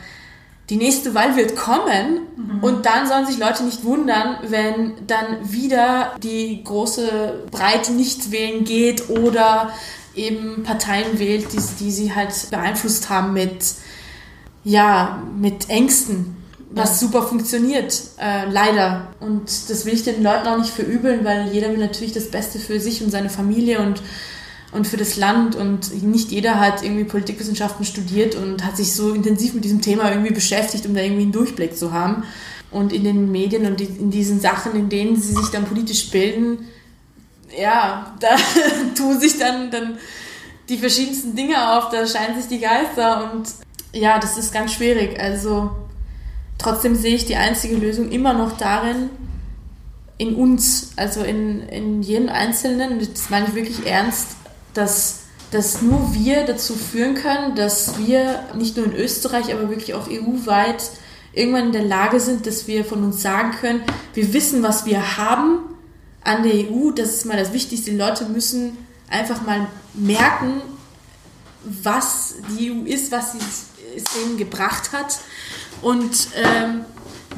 die nächste Wahl wird kommen mhm. und dann sollen sich Leute nicht wundern, wenn dann wieder die große Breite nicht wählen geht oder eben Parteien wählt, die, die sie halt beeinflusst haben mit, ja, mit Ängsten, was super funktioniert, äh, leider. Und das will ich den Leuten auch nicht verübeln, weil jeder will natürlich das Beste für sich und seine Familie und, und für das Land und nicht jeder hat irgendwie Politikwissenschaften studiert und hat sich so intensiv mit diesem Thema irgendwie beschäftigt, um da irgendwie einen Durchblick zu haben. Und in den Medien und in diesen Sachen, in denen sie sich dann politisch bilden, ja, da tun sich dann, dann die verschiedensten Dinge auf, da scheinen sich die Geister und ja, das ist ganz schwierig. Also trotzdem sehe ich die einzige Lösung immer noch darin, in uns, also in, in jedem Einzelnen, das meine ich wirklich ernst, dass, dass nur wir dazu führen können, dass wir nicht nur in Österreich, aber wirklich auch EU-weit irgendwann in der Lage sind, dass wir von uns sagen können, wir wissen, was wir haben an der EU, das ist mal das Wichtigste, die Leute müssen einfach mal merken, was die EU ist, was sie es ihnen gebracht hat und ähm,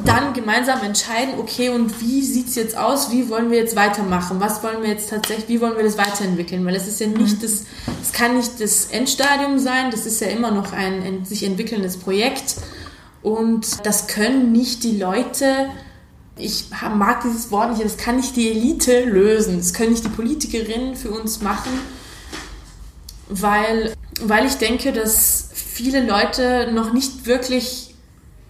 dann gemeinsam entscheiden, okay, und wie sieht es jetzt aus, wie wollen wir jetzt weitermachen, was wollen wir jetzt tatsächlich, wie wollen wir das weiterentwickeln, weil es ist ja nicht mhm. das, es kann nicht das Endstadium sein, das ist ja immer noch ein, ein sich entwickelndes Projekt. Und das können nicht die Leute ich mag dieses Wort nicht, das kann nicht die Elite lösen, das können nicht die Politikerinnen für uns machen, weil, weil ich denke, dass viele Leute noch nicht wirklich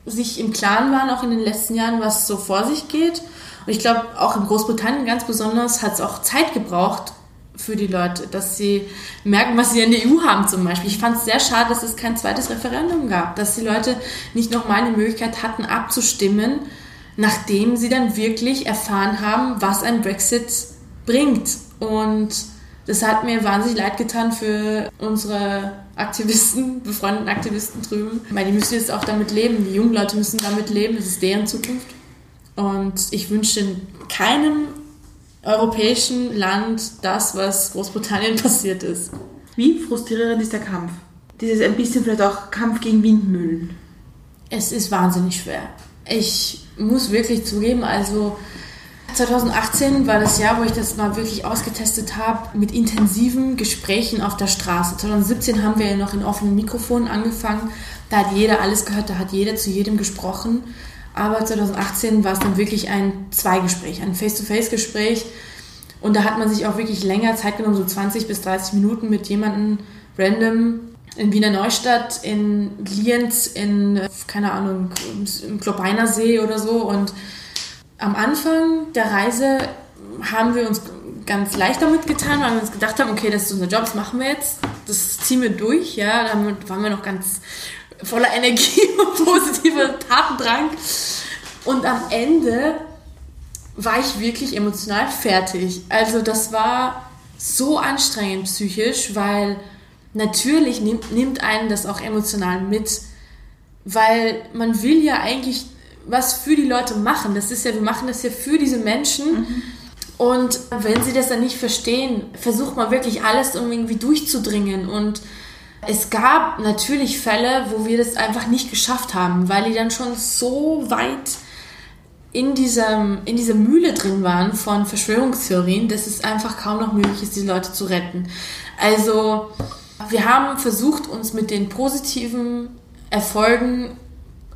sich im Klaren waren, auch in den letzten Jahren, was so vor sich geht. Und ich glaube, auch in Großbritannien ganz besonders hat es auch Zeit gebraucht für die Leute, dass sie merken, was sie in der EU haben zum Beispiel. Ich fand es sehr schade, dass es kein zweites Referendum gab, dass die Leute nicht nochmal die Möglichkeit hatten, abzustimmen nachdem sie dann wirklich erfahren haben, was ein Brexit bringt. Und das hat mir wahnsinnig leid getan für unsere Aktivisten, befreundeten Aktivisten drüben, weil die müssen jetzt auch damit leben. Die jungen Leute müssen damit leben, das ist deren Zukunft. Und ich wünsche keinem europäischen Land das, was Großbritannien passiert ist. Wie frustrierend ist der Kampf? dieses ein bisschen vielleicht auch Kampf gegen Windmühlen? Es ist wahnsinnig schwer. Ich muss wirklich zugeben, also 2018 war das Jahr, wo ich das mal wirklich ausgetestet habe mit intensiven Gesprächen auf der Straße. 2017 haben wir ja noch in offenen Mikrofonen angefangen. Da hat jeder alles gehört, da hat jeder zu jedem gesprochen. Aber 2018 war es dann wirklich ein Zweigespräch, ein Face-to-Face-Gespräch. Und da hat man sich auch wirklich länger Zeit genommen, so 20 bis 30 Minuten mit jemandem random in Wiener Neustadt, in Lienz, in, keine Ahnung, im Klobeiner See oder so. Und am Anfang der Reise haben wir uns ganz leicht damit getan, weil wir uns gedacht haben, okay, das ist unser Job, das machen wir jetzt, das ziehen wir durch, ja, da waren wir noch ganz voller Energie und positiver Tatendrang. Und am Ende war ich wirklich emotional fertig. Also das war so anstrengend psychisch, weil natürlich nimmt, nimmt einen das auch emotional mit, weil man will ja eigentlich was für die Leute machen. Das ist ja, wir machen das ja für diese Menschen. Mhm. Und wenn sie das dann nicht verstehen, versucht man wirklich alles, um irgendwie durchzudringen. Und es gab natürlich Fälle, wo wir das einfach nicht geschafft haben, weil die dann schon so weit in, diesem, in dieser Mühle drin waren von Verschwörungstheorien, dass es einfach kaum noch möglich ist, die Leute zu retten. Also wir haben versucht, uns mit den positiven Erfolgen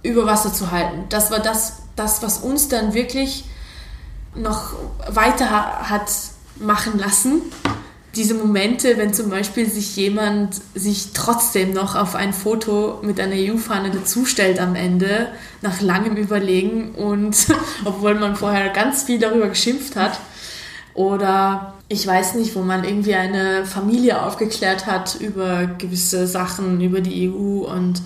über Wasser zu halten. Das war das, das was uns dann wirklich noch weiter hat machen lassen. Diese Momente, wenn zum Beispiel sich jemand sich trotzdem noch auf ein Foto mit einer EU-Fahne dazustellt am Ende, nach langem Überlegen und obwohl man vorher ganz viel darüber geschimpft hat. Oder ich weiß nicht, wo man irgendwie eine Familie aufgeklärt hat über gewisse Sachen, über die EU und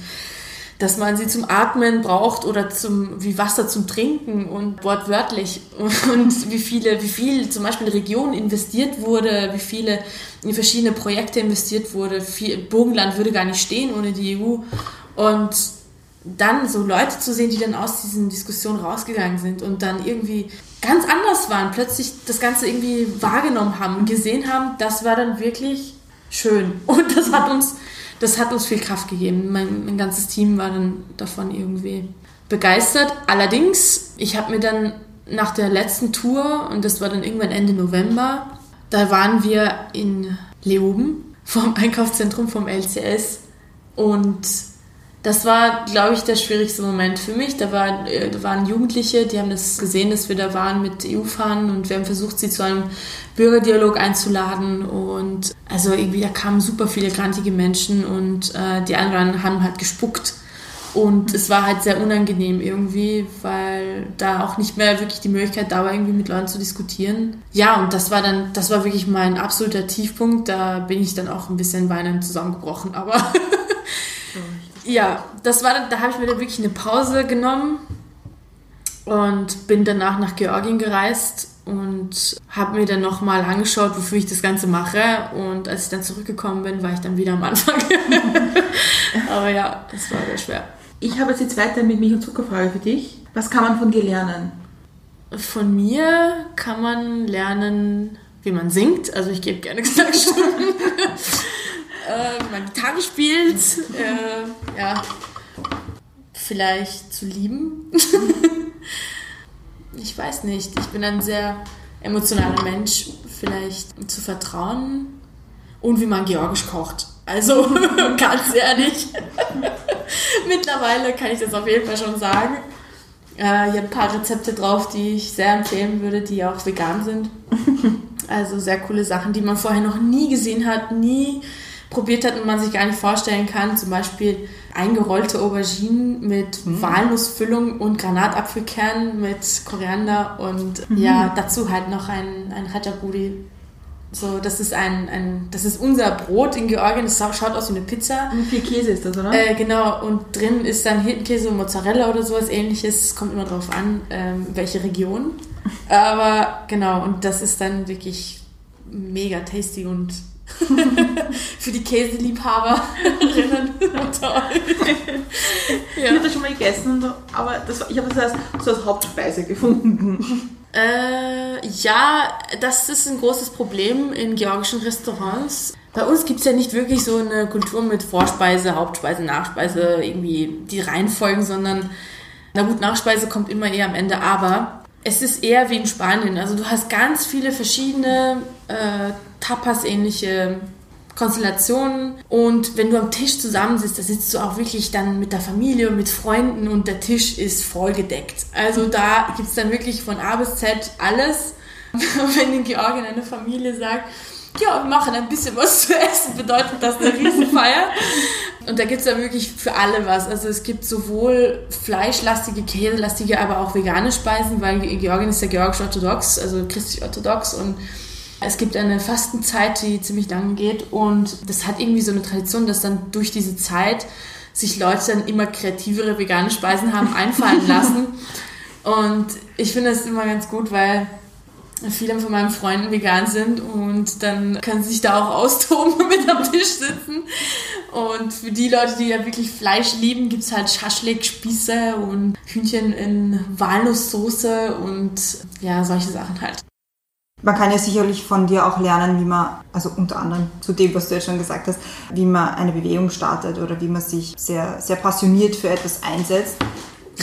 dass man sie zum Atmen braucht oder zum, wie Wasser zum Trinken und wortwörtlich und wie viele, wie viel zum Beispiel in Regionen investiert wurde, wie viele in verschiedene Projekte investiert wurde. Viel, Burgenland würde gar nicht stehen ohne die EU und dann so Leute zu sehen, die dann aus diesen Diskussionen rausgegangen sind und dann irgendwie ganz anders waren, plötzlich das Ganze irgendwie wahrgenommen haben und gesehen haben, das war dann wirklich schön. Und das hat uns das hat uns viel Kraft gegeben. Mein, mein ganzes Team war dann davon irgendwie begeistert. Allerdings, ich habe mir dann nach der letzten Tour, und das war dann irgendwann Ende November, da waren wir in Leoben vom Einkaufszentrum vom LCS und das war, glaube ich, der schwierigste Moment für mich. Da, war, äh, da waren Jugendliche, die haben das gesehen, dass wir da waren mit EU-Fahnen und wir haben versucht, sie zu einem Bürgerdialog einzuladen. Und also irgendwie, da kamen super viele grantige Menschen und äh, die anderen haben halt gespuckt. Und es war halt sehr unangenehm irgendwie, weil da auch nicht mehr wirklich die Möglichkeit da war, irgendwie mit Leuten zu diskutieren. Ja, und das war dann, das war wirklich mein absoluter Tiefpunkt. Da bin ich dann auch ein bisschen weinend zusammengebrochen, aber ja, das war da habe ich mir dann wirklich eine Pause genommen und bin danach nach Georgien gereist und habe mir dann nochmal angeschaut, wofür ich das Ganze mache. Und als ich dann zurückgekommen bin, war ich dann wieder am Anfang. Aber ja, das war sehr schwer. Ich habe jetzt die zweite mit Milch- und Zuckerfrage für dich. Was kann man von dir lernen? Von mir kann man lernen, wie man singt. Also ich gebe gerne Gesangsstunden. Äh, man Gitarre spielt, äh, ja, vielleicht zu lieben. ich weiß nicht, ich bin ein sehr emotionaler Mensch, vielleicht zu vertrauen und wie man georgisch kocht. Also ganz ehrlich, mittlerweile kann ich das auf jeden Fall schon sagen. Äh, hier ein paar Rezepte drauf, die ich sehr empfehlen würde, die auch vegan sind. Also sehr coole Sachen, die man vorher noch nie gesehen hat, nie probiert hat und man sich gar nicht vorstellen kann. Zum Beispiel eingerollte Auberginen mit mhm. Walnussfüllung und Granatapfelkern mit Koriander und mhm. ja, dazu halt noch ein, ein Rajaburi. So, das ist ein, ein, das ist unser Brot in Georgien. Das schaut aus wie eine Pizza. Und viel Käse ist das, oder? Äh, genau. Und drin ist dann Hirtenkäse und Mozzarella oder sowas ähnliches. Es kommt immer drauf an, ähm, welche Region. Aber genau. Und das ist dann wirklich mega tasty und Für die Käseliebhaberinnen unter euch. Ja. Ich habe das schon mal gegessen, aber das, ich habe das als, so als Hauptspeise gefunden. Äh, ja, das ist ein großes Problem in georgischen Restaurants. Bei uns gibt es ja nicht wirklich so eine Kultur mit Vorspeise, Hauptspeise, Nachspeise, irgendwie die Reihenfolgen, sondern, na gut, Nachspeise kommt immer eher am Ende, aber es ist eher wie in Spanien. Also du hast ganz viele verschiedene äh, Tapas-ähnliche Konstellationen und wenn du am Tisch zusammensitzt, da sitzt du auch wirklich dann mit der Familie und mit Freunden und der Tisch ist vollgedeckt. Also da gibt es dann wirklich von A bis Z alles. wenn in Georgien eine Familie sagt, ja, wir machen ein bisschen was zu essen, bedeutet das eine Riesenfeier. Und da gibt es ja wirklich für alle was. Also es gibt sowohl fleischlastige, käselastige, aber auch vegane Speisen, weil Georgien ist ja georgisch-orthodox, also christlich-orthodox und es gibt eine Fastenzeit, die ziemlich lange geht und das hat irgendwie so eine Tradition, dass dann durch diese Zeit sich Leute dann immer kreativere vegane Speisen haben einfallen lassen. Und ich finde das immer ganz gut, weil viele von meinen Freunden vegan sind und dann können sie sich da auch austoben mit am Tisch sitzen. Und für die Leute, die ja wirklich Fleisch lieben, gibt es halt Schaschlik, Spieße und Hühnchen in Walnusssoße und ja, solche Sachen halt. Man kann ja sicherlich von dir auch lernen, wie man, also unter anderem zu dem, was du jetzt schon gesagt hast, wie man eine Bewegung startet oder wie man sich sehr, sehr passioniert für etwas einsetzt.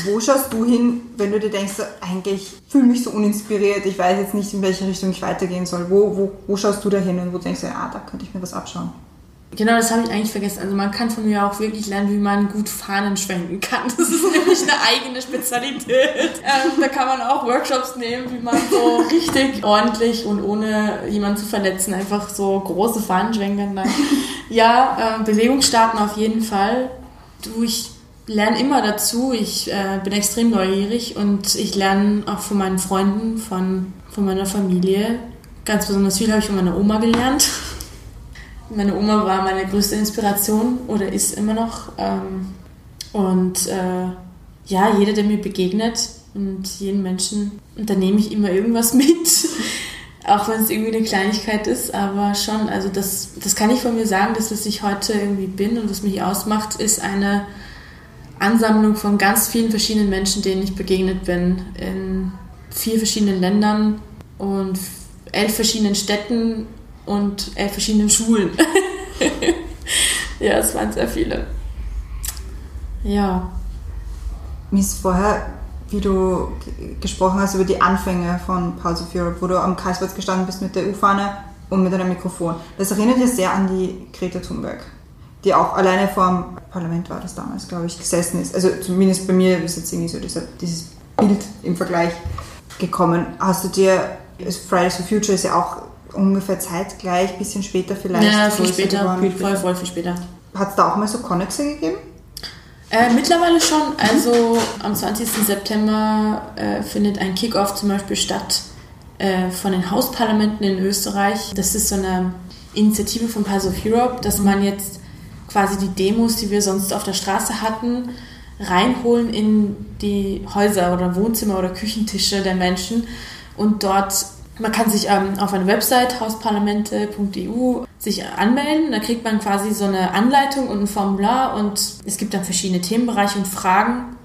Wo schaust du hin, wenn du dir denkst, eigentlich fühle mich so uninspiriert, ich weiß jetzt nicht, in welche Richtung ich weitergehen soll. Wo, wo, wo schaust du da hin und wo denkst du, ja, da könnte ich mir was abschauen? Genau, das habe ich eigentlich vergessen. Also man kann von mir auch wirklich lernen, wie man gut Fahnen schwenken kann. Das ist nämlich eine eigene Spezialität. Ähm, da kann man auch Workshops nehmen, wie man so richtig ordentlich und ohne jemanden zu verletzen einfach so große Fahnen schwenken kann. Ja, äh, Bewegungsstarten auf jeden Fall. Du, ich lerne immer dazu. Ich äh, bin extrem neugierig und ich lerne auch von meinen Freunden, von, von meiner Familie. Ganz besonders viel habe ich von meiner Oma gelernt. Meine Oma war meine größte Inspiration oder ist immer noch. Ähm, und äh, ja, jeder, der mir begegnet und jeden Menschen, da nehme ich immer irgendwas mit. Auch wenn es irgendwie eine Kleinigkeit ist, aber schon, also das, das kann ich von mir sagen, dass was ich heute irgendwie bin und was mich ausmacht, ist eine Ansammlung von ganz vielen verschiedenen Menschen, denen ich begegnet bin, in vier verschiedenen Ländern und elf verschiedenen Städten und elf verschiedenen Schulen. ja, es waren sehr viele. Ja. Mir vorher, wie du gesprochen hast über die Anfänge von Pulse of Europe, wo du am Kaiserplatz gestanden bist mit der U-Fahne und mit einem Mikrofon. Das erinnert ja sehr an die Greta Thunberg, die auch alleine vor dem Parlament war das damals, glaube ich, gesessen ist. Also zumindest bei mir ist jetzt irgendwie so dieser, dieses Bild im Vergleich gekommen. Hast du dir, Fridays for Future ist ja auch ungefähr zeitgleich, bisschen später vielleicht. Ja, viel später, viel, voll, voll viel später. Hat es da auch mal so Connexe gegeben? Äh, mittlerweile schon. Also am 20. September äh, findet ein Kickoff zum Beispiel statt äh, von den Hausparlamenten in Österreich. Das ist so eine Initiative von Pulse of Europe, dass man jetzt quasi die Demos, die wir sonst auf der Straße hatten, reinholen in die Häuser oder Wohnzimmer oder Küchentische der Menschen und dort man kann sich ähm, auf eine Website hausparlamente.eu sich anmelden. Da kriegt man quasi so eine Anleitung und ein Formular und es gibt dann verschiedene Themenbereiche und Fragen.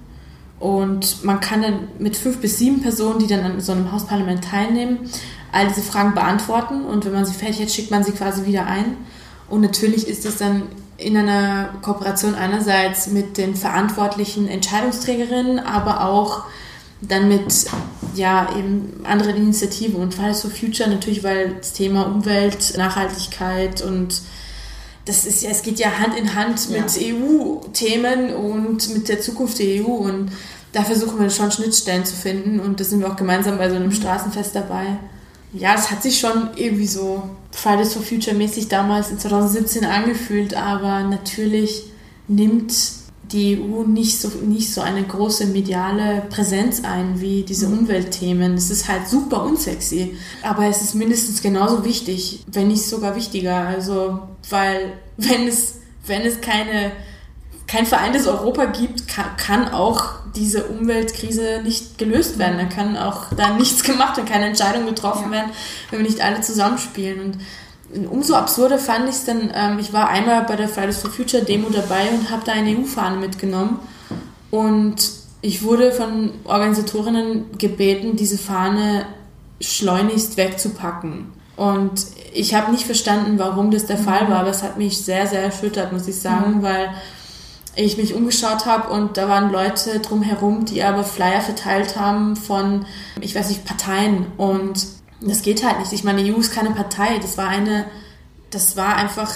Und man kann dann mit fünf bis sieben Personen, die dann an so einem Hausparlament teilnehmen, all diese Fragen beantworten. Und wenn man sie fertig hat, schickt man sie quasi wieder ein. Und natürlich ist das dann in einer Kooperation einerseits mit den verantwortlichen Entscheidungsträgerinnen, aber auch dann mit ja, eben anderen Initiativen und Fridays for Future natürlich, weil das Thema Umwelt, Nachhaltigkeit und das ist ja, es geht ja Hand in Hand mit ja. EU-Themen und mit der Zukunft der EU und da versuchen wir schon Schnittstellen zu finden und da sind wir auch gemeinsam bei so einem Straßenfest dabei. Ja, es hat sich schon irgendwie so Fridays for Future mäßig damals in 2017 angefühlt, aber natürlich nimmt die EU nicht so, nicht so eine große mediale Präsenz ein wie diese mhm. Umweltthemen. Es ist halt super unsexy. Aber es ist mindestens genauso wichtig, wenn nicht sogar wichtiger. Also, weil wenn es, wenn es keine, kein vereintes Europa gibt, kann, kann auch diese Umweltkrise nicht gelöst werden. Da kann auch da nichts gemacht und keine Entscheidung getroffen ja. werden, wenn wir nicht alle zusammenspielen. Und umso absurder fand ich es dann, ähm, ich war einmal bei der Fridays for Future Demo dabei und habe da eine EU-Fahne mitgenommen und ich wurde von Organisatorinnen gebeten, diese Fahne schleunigst wegzupacken. Und ich habe nicht verstanden, warum das der Fall war, aber es hat mich sehr, sehr erschüttert, muss ich sagen, weil ich mich umgeschaut habe und da waren Leute drumherum, die aber Flyer verteilt haben von, ich weiß nicht, Parteien. Und das geht halt nicht. Ich meine, die EU ist keine Partei. Das war eine, das war einfach,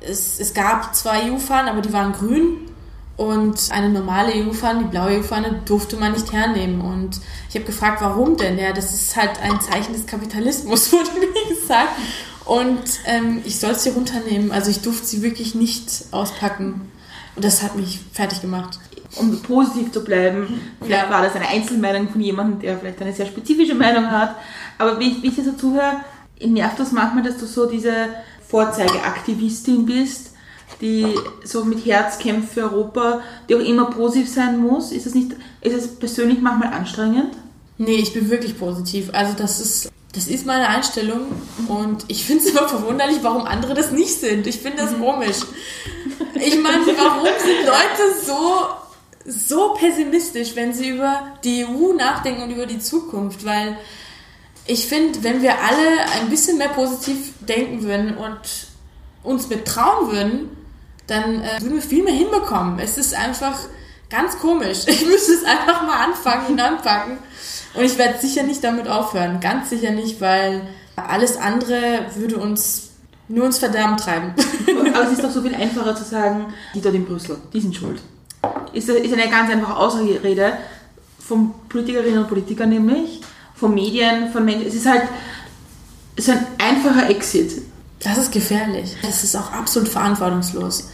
es, es gab zwei EU-Fahnen, aber die waren grün. Und eine normale EU-Fahne, die blaue EU-Fahne, durfte man nicht hernehmen. Und ich habe gefragt, warum denn? Ja, das ist halt ein Zeichen des Kapitalismus, wurde mir gesagt. Und ähm, ich soll sie runternehmen. Also ich durfte sie wirklich nicht auspacken. Und das hat mich fertig gemacht. Um positiv zu bleiben, vielleicht war das eine Einzelmeinung von jemandem, der vielleicht eine sehr spezifische Meinung hat. Aber wie ich, wie ich dir so zuhöre, nervt das manchmal, dass du so diese Vorzeigeaktivistin bist, die so mit Herz kämpft für Europa, die auch immer positiv sein muss. Ist es nicht, ist es persönlich manchmal anstrengend? Nee, ich bin wirklich positiv. Also das ist, das ist meine Einstellung und ich finde es immer verwunderlich, warum andere das nicht sind. Ich finde das komisch. Ich meine, warum sind Leute so, so pessimistisch, wenn sie über die EU nachdenken und über die Zukunft? Weil ich finde, wenn wir alle ein bisschen mehr positiv denken würden und uns betrauen würden, dann äh, würden wir viel mehr hinbekommen. Es ist einfach ganz komisch. Ich müsste es einfach mal anfangen und anpacken. Und ich werde sicher nicht damit aufhören. Ganz sicher nicht, weil alles andere würde uns nur ins Verderben treiben. Aber es ist doch so viel einfacher zu sagen, die dort in Brüssel, die sind schuld. Ist, ist eine ganz einfache Ausrede von Politikerinnen und Politikern nämlich, von Medien, von Menschen. Es ist halt so ein einfacher Exit. Das ist gefährlich. Das ist auch absolut verantwortungslos.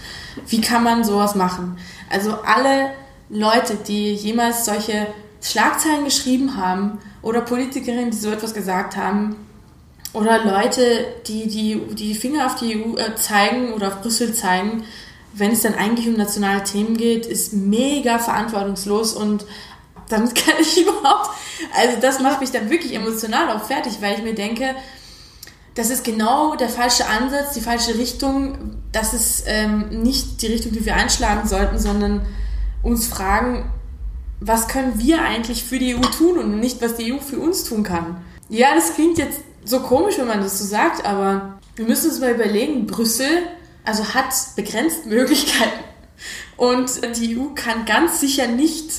Wie kann man sowas machen? Also alle Leute, die jemals solche Schlagzeilen geschrieben haben oder Politikerinnen, die so etwas gesagt haben, oder Leute, die die, die Finger auf die EU äh, zeigen oder auf Brüssel zeigen, wenn es dann eigentlich um nationale Themen geht, ist mega verantwortungslos und damit kann ich überhaupt, also das macht mich dann wirklich emotional auch fertig, weil ich mir denke, das ist genau der falsche Ansatz, die falsche Richtung. Das ist ähm, nicht die Richtung, die wir einschlagen sollten, sondern uns fragen, was können wir eigentlich für die EU tun und nicht, was die EU für uns tun kann. Ja, das klingt jetzt so komisch, wenn man das so sagt, aber wir müssen uns mal überlegen, Brüssel also hat begrenzt Möglichkeiten und die EU kann ganz sicher nicht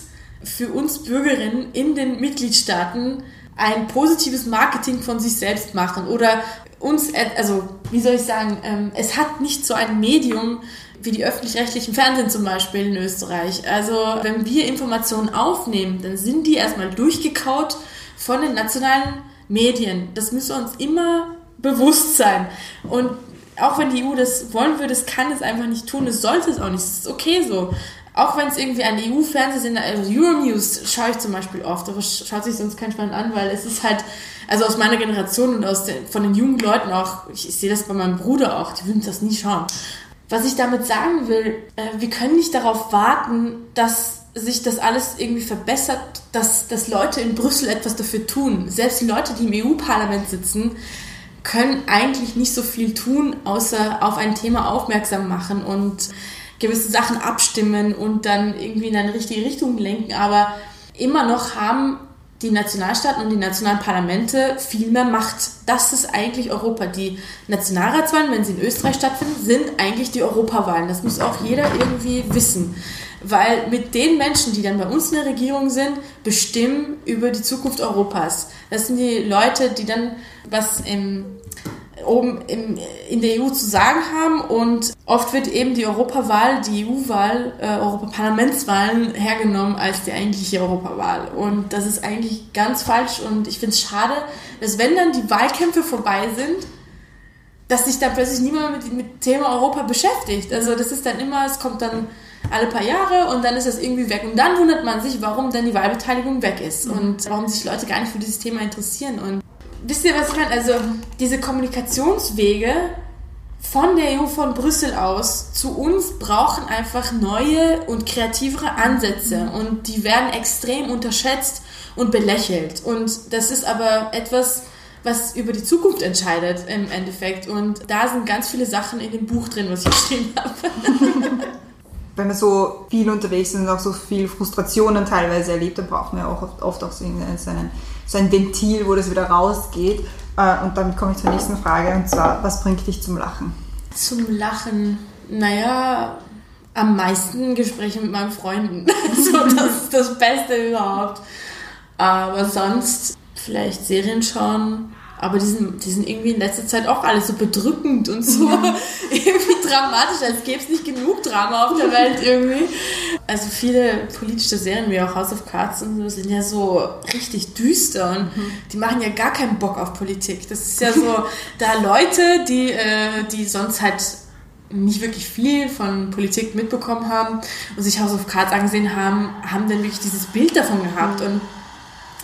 für uns Bürgerinnen in den Mitgliedstaaten ein positives Marketing von sich selbst machen oder uns, also wie soll ich sagen, ähm, es hat nicht so ein Medium wie die öffentlich-rechtlichen Fernsehen zum Beispiel in Österreich. Also wenn wir Informationen aufnehmen, dann sind die erstmal durchgekaut von den nationalen Medien. Das müssen wir uns immer bewusst sein. Und auch wenn die EU das wollen würde, es kann es einfach nicht tun, es sollte es auch nicht, es ist okay so. Auch wenn es irgendwie ein EU-Fernsehsender, also Euronews schaue ich zum Beispiel oft, aber schaut sich sonst kein Schwein an, weil es ist halt, also aus meiner Generation und aus den, von den jungen Leuten auch, ich, ich sehe das bei meinem Bruder auch, die würden das nie schauen. Was ich damit sagen will, äh, wir können nicht darauf warten, dass sich das alles irgendwie verbessert, dass, dass Leute in Brüssel etwas dafür tun. Selbst die Leute, die im EU-Parlament sitzen, können eigentlich nicht so viel tun, außer auf ein Thema aufmerksam machen und gewisse Sachen abstimmen und dann irgendwie in eine richtige Richtung lenken. Aber immer noch haben die Nationalstaaten und die nationalen Parlamente viel mehr Macht. Das ist eigentlich Europa. Die Nationalratswahlen, wenn sie in Österreich stattfinden, sind eigentlich die Europawahlen. Das muss auch jeder irgendwie wissen. Weil mit den Menschen, die dann bei uns in der Regierung sind, bestimmen über die Zukunft Europas. Das sind die Leute, die dann was im, oben im, in der EU zu sagen haben und oft wird eben die Europawahl, die EU-Wahl, äh, Europaparlamentswahlen hergenommen als die eigentliche Europawahl. Und das ist eigentlich ganz falsch und ich finde es schade, dass wenn dann die Wahlkämpfe vorbei sind, dass sich dann plötzlich niemand mit, mit Thema Europa beschäftigt. Also das ist dann immer, es kommt dann alle paar Jahre und dann ist das irgendwie weg. Und dann wundert man sich, warum dann die Wahlbeteiligung weg ist und warum sich Leute gar nicht für dieses Thema interessieren. Und wisst ihr, was ich meine? Also diese Kommunikationswege von der EU, von Brüssel aus zu uns brauchen einfach neue und kreativere Ansätze und die werden extrem unterschätzt und belächelt. Und das ist aber etwas, was über die Zukunft entscheidet im Endeffekt. Und da sind ganz viele Sachen in dem Buch drin, was ich geschrieben habe. Wenn wir so viel unterwegs sind und auch so viel Frustrationen teilweise erlebt, dann brauchen wir auch oft, oft auch so einen so ein Ventil, wo das wieder rausgeht. Äh, und damit komme ich zur nächsten Frage, und zwar, was bringt dich zum Lachen? Zum Lachen, naja, am meisten Gespräche mit meinen Freunden. so, das ist das Beste überhaupt. Aber sonst vielleicht Serien schauen. Aber die sind, die sind irgendwie in letzter Zeit auch alle so bedrückend und so irgendwie dramatisch, als gäbe es nicht genug Drama auf der Welt irgendwie. Also viele politische Serien wie auch House of Cards und so sind ja so richtig düster und die machen ja gar keinen Bock auf Politik. Das ist ja so, da Leute, die, äh, die sonst halt nicht wirklich viel von Politik mitbekommen haben und sich House of Cards angesehen haben, haben dann wirklich dieses Bild davon gehabt und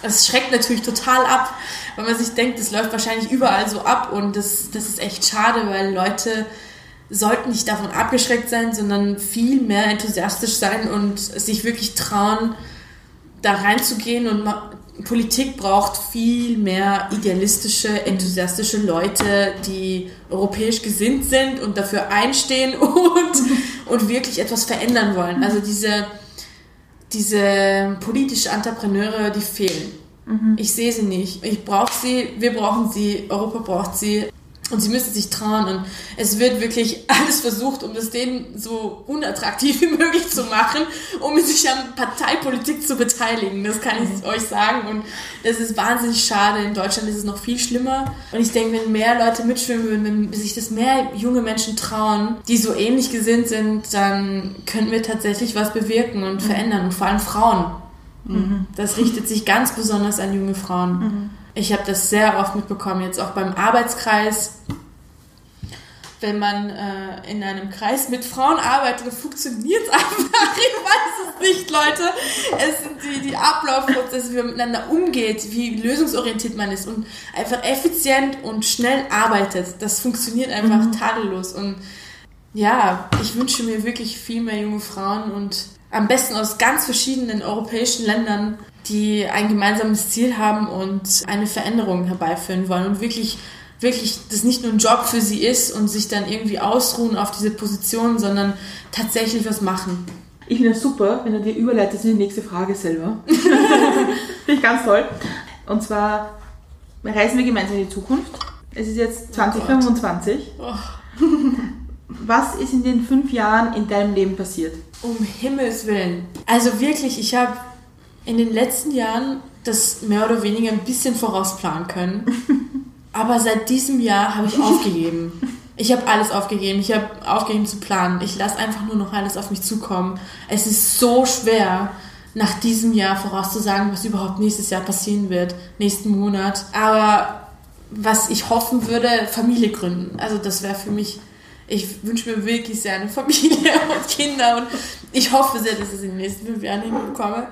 es schreckt natürlich total ab, weil man sich denkt, es läuft wahrscheinlich überall so ab und das, das ist echt schade, weil Leute sollten nicht davon abgeschreckt sein, sondern viel mehr enthusiastisch sein und sich wirklich trauen, da reinzugehen und Politik braucht viel mehr idealistische, enthusiastische Leute, die europäisch gesinnt sind und dafür einstehen und, und wirklich etwas verändern wollen. Also diese, diese politischen Entrepreneure, die fehlen. Ich sehe sie nicht. Ich brauche sie, wir brauchen sie, Europa braucht sie. Und sie müssen sich trauen und es wird wirklich alles versucht, um das denen so unattraktiv wie möglich zu machen, um sich an Parteipolitik zu beteiligen. Das kann ich euch sagen und das ist wahnsinnig schade. In Deutschland ist es noch viel schlimmer. Und ich denke, wenn mehr Leute mitschwimmen würden, wenn sich das mehr junge Menschen trauen, die so ähnlich gesinnt sind, dann könnten wir tatsächlich was bewirken und verändern und vor allem Frauen. Das richtet sich ganz besonders an junge Frauen. Ich habe das sehr oft mitbekommen, jetzt auch beim Arbeitskreis. Wenn man äh, in einem Kreis mit Frauen arbeitet, funktioniert es einfach. Ich weiß es nicht, Leute. Es sind die, die Ablaufprozesse, wie man miteinander umgeht, wie lösungsorientiert man ist und einfach effizient und schnell arbeitet. Das funktioniert einfach tadellos. Und ja, ich wünsche mir wirklich viel mehr junge Frauen und am besten aus ganz verschiedenen europäischen Ländern, die ein gemeinsames Ziel haben und eine Veränderung herbeiführen wollen und wirklich, wirklich das nicht nur ein Job für sie ist und sich dann irgendwie ausruhen auf diese Position, sondern tatsächlich was machen. Ich finde das super, wenn du dir überleitest in die nächste Frage selber. finde ich ganz toll. Und zwar reisen wir gemeinsam in die Zukunft. Es ist jetzt 2025. Oh, Was ist in den fünf Jahren in deinem Leben passiert? um Himmels Willen. Also wirklich, ich habe in den letzten Jahren das mehr oder weniger ein bisschen vorausplanen können. Aber seit diesem Jahr habe ich aufgegeben. Ich habe alles aufgegeben. Ich habe aufgegeben zu planen. Ich lasse einfach nur noch alles auf mich zukommen. Es ist so schwer, nach diesem Jahr vorauszusagen, was überhaupt nächstes Jahr passieren wird, nächsten Monat. Aber was ich hoffen würde, Familie gründen. Also das wäre für mich, ich wünsche mir wirklich sehr eine Familie und Kinder und ich hoffe sehr, dass ich es in den nächsten fünf Jahren hinbekomme.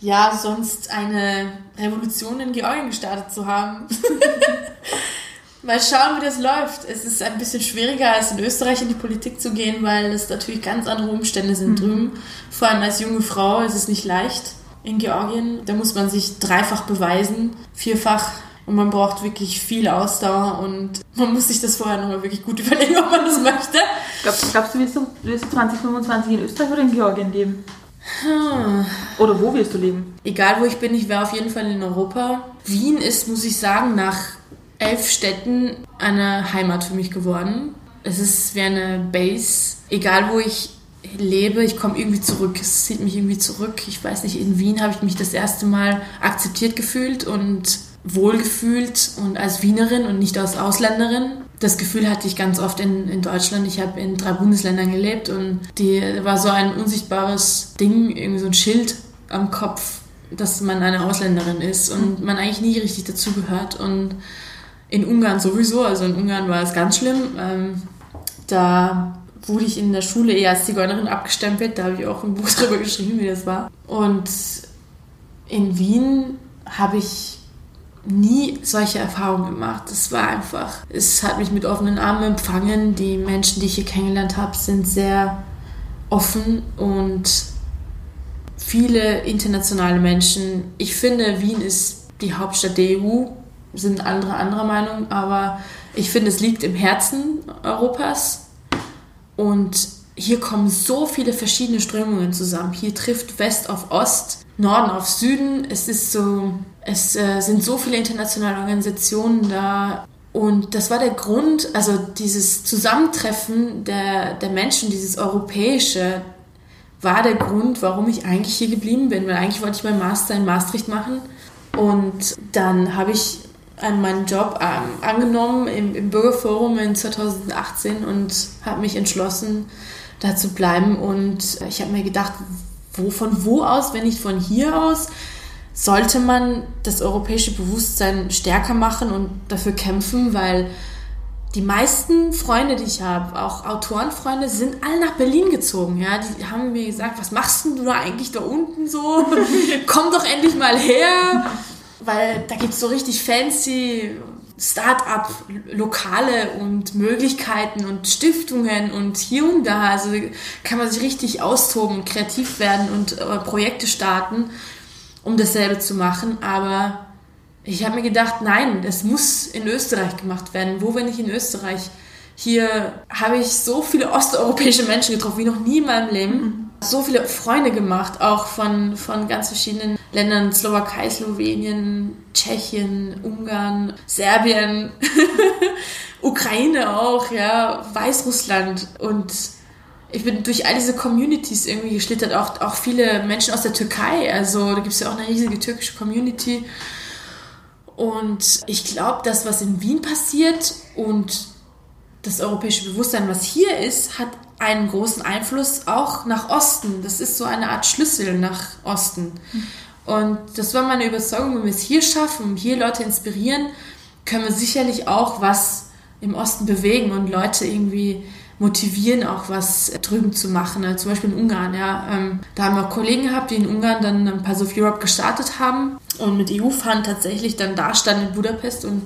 Ja, sonst eine Revolution in Georgien gestartet zu haben. Mal schauen, wie das läuft. Es ist ein bisschen schwieriger, als in Österreich in die Politik zu gehen, weil es natürlich ganz andere Umstände sind drüben. Vor allem als junge Frau ist es nicht leicht in Georgien. Da muss man sich dreifach beweisen, vierfach. Und man braucht wirklich viel Ausdauer und man muss sich das vorher nochmal wirklich gut überlegen, ob man das möchte. Glaubst, glaubst du, wirst du, wirst du 2025 in Österreich oder in Georgien leben? Oder wo wirst du leben? Egal wo ich bin, ich wäre auf jeden Fall in Europa. Wien ist, muss ich sagen, nach elf Städten eine Heimat für mich geworden. Es ist wie eine Base. Egal wo ich lebe, ich komme irgendwie zurück. Es zieht mich irgendwie zurück. Ich weiß nicht, in Wien habe ich mich das erste Mal akzeptiert gefühlt und wohlgefühlt und als Wienerin und nicht als Ausländerin. Das Gefühl hatte ich ganz oft in, in Deutschland. Ich habe in drei Bundesländern gelebt und die war so ein unsichtbares Ding, irgendwie so ein Schild am Kopf, dass man eine Ausländerin ist und man eigentlich nie richtig dazugehört. Und in Ungarn sowieso, also in Ungarn war es ganz schlimm. Ähm, da wurde ich in der Schule eher als Zigeunerin abgestempelt. Da habe ich auch ein Buch drüber geschrieben, wie das war. Und in Wien habe ich nie solche Erfahrungen gemacht. Es war einfach, es hat mich mit offenen Armen empfangen. Die Menschen, die ich hier kennengelernt habe, sind sehr offen und viele internationale Menschen. Ich finde, Wien ist die Hauptstadt der EU, sind andere anderer Meinung, aber ich finde, es liegt im Herzen Europas und hier kommen so viele verschiedene Strömungen zusammen. Hier trifft West auf Ost, Norden auf Süden. Es ist so, Es äh, sind so viele internationale Organisationen da. Und das war der Grund, also dieses Zusammentreffen der, der Menschen, dieses Europäische, war der Grund, warum ich eigentlich hier geblieben bin. Weil eigentlich wollte ich meinen Master in Maastricht machen. Und dann habe ich meinen Job ähm, angenommen im, im, Bürgerforum in 2018 und habe mich entschlossen, da zu bleiben. Und ich habe mir gedacht, wo, von wo aus, wenn nicht von hier aus, sollte man das europäische Bewusstsein stärker machen und dafür kämpfen, weil die meisten Freunde, die ich habe, auch Autorenfreunde, sind alle nach Berlin gezogen. Ja, die haben mir gesagt, was machst du da eigentlich da unten so? Komm doch endlich mal her, weil da gibt es so richtig fancy Start-up, Lokale und Möglichkeiten und Stiftungen und hier und da. Also kann man sich richtig austoben, kreativ werden und äh, Projekte starten, um dasselbe zu machen. Aber ich habe mir gedacht, nein, das muss in Österreich gemacht werden. Wo, wenn nicht in Österreich? Hier habe ich so viele osteuropäische Menschen getroffen wie noch nie in meinem Leben. Mhm so viele Freunde gemacht, auch von, von ganz verschiedenen Ländern, Slowakei, Slowenien, Tschechien, Ungarn, Serbien, Ukraine auch, ja, Weißrussland und ich bin durch all diese Communities irgendwie geschlittert, auch, auch viele Menschen aus der Türkei, also da gibt es ja auch eine riesige türkische Community und ich glaube, das, was in Wien passiert und das europäische Bewusstsein, was hier ist, hat einen großen Einfluss auch nach Osten. Das ist so eine Art Schlüssel nach Osten. Und das war meine Überzeugung, wenn wir es hier schaffen, hier Leute inspirieren, können wir sicherlich auch was im Osten bewegen und Leute irgendwie motivieren, auch was drüben zu machen. Also zum Beispiel in Ungarn. Ja, ähm, da haben wir Kollegen gehabt, die in Ungarn dann ein Pass of Europe gestartet haben und mit EU-Fahren tatsächlich dann da standen in Budapest und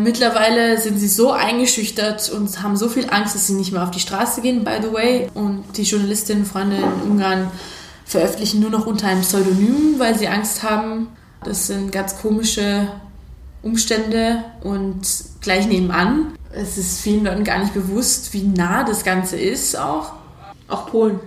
Mittlerweile sind sie so eingeschüchtert und haben so viel Angst, dass sie nicht mehr auf die Straße gehen, by the way. Und die Journalistinnen, Freunde in Ungarn veröffentlichen nur noch unter einem Pseudonym, weil sie Angst haben. Das sind ganz komische Umstände und gleich nebenan. Es ist vielen Leuten gar nicht bewusst, wie nah das Ganze ist auch. Auch Polen.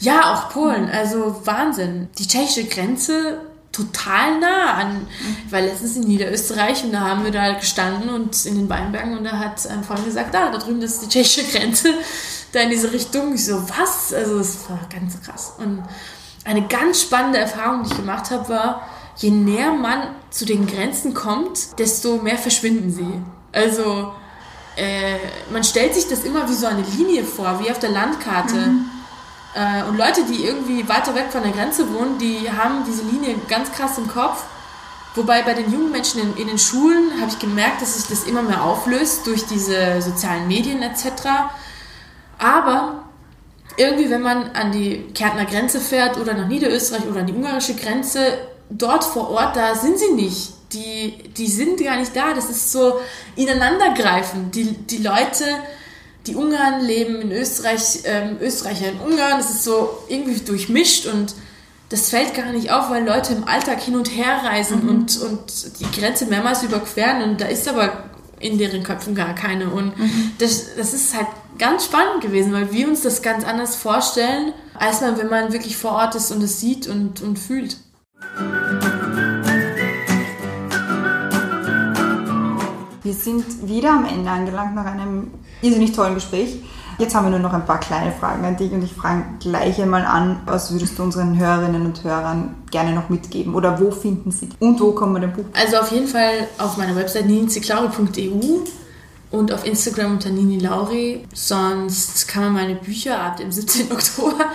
Ja, auch Polen. Also Wahnsinn. Die tschechische Grenze total nah an. weil letztens in Niederösterreich und da haben wir da halt gestanden und in den Weinbergen und da hat ein Freund gesagt, da, da drüben ist die tschechische Grenze, da in diese Richtung. Ich so, was? Also das war ganz krass. Und eine ganz spannende Erfahrung, die ich gemacht habe, war, je näher man zu den Grenzen kommt, desto mehr verschwinden sie. Also äh, man stellt sich das immer wie so eine Linie vor, wie auf der Landkarte. Mhm. Äh, und Leute, die irgendwie weiter weg von der Grenze wohnen, die haben diese Linie ganz krass im Kopf. Wobei bei den jungen Menschen in, in den Schulen habe ich gemerkt, dass sich das immer mehr auflöst durch diese sozialen Medien etc. Aber irgendwie, wenn man an die Kärntner Grenze fährt oder nach Niederösterreich oder an die ungarische Grenze, dort vor Ort, da sind sie nicht. Die, die sind gar nicht da. Das ist so ineinandergreifend. Die, die Leute die Ungarn leben in Österreich, ähm, Österreicher in Ungarn. Das ist so irgendwie durchmischt und das fällt gar nicht auf, weil Leute im Alltag hin und her reisen mhm. und, und die Grenze mehrmals überqueren und da ist aber in deren Köpfen gar keine. Und mhm. das, das ist halt ganz spannend gewesen, weil wir uns das ganz anders vorstellen, als man, wenn man wirklich vor Ort ist und es sieht und, und fühlt. Wir sind wieder am Ende angelangt nach einem irrsinnig tollen Gespräch. Jetzt haben wir nur noch ein paar kleine Fragen an dich und ich frage gleich einmal an, was würdest du unseren Hörerinnen und Hörern gerne noch mitgeben oder wo finden sie dich und wo kommen wir dem Buch? Also auf jeden Fall auf meiner Website niniziklauri.eu und auf Instagram unter Nini Lauri. Sonst kann man meine Bücher ab dem 17. Oktober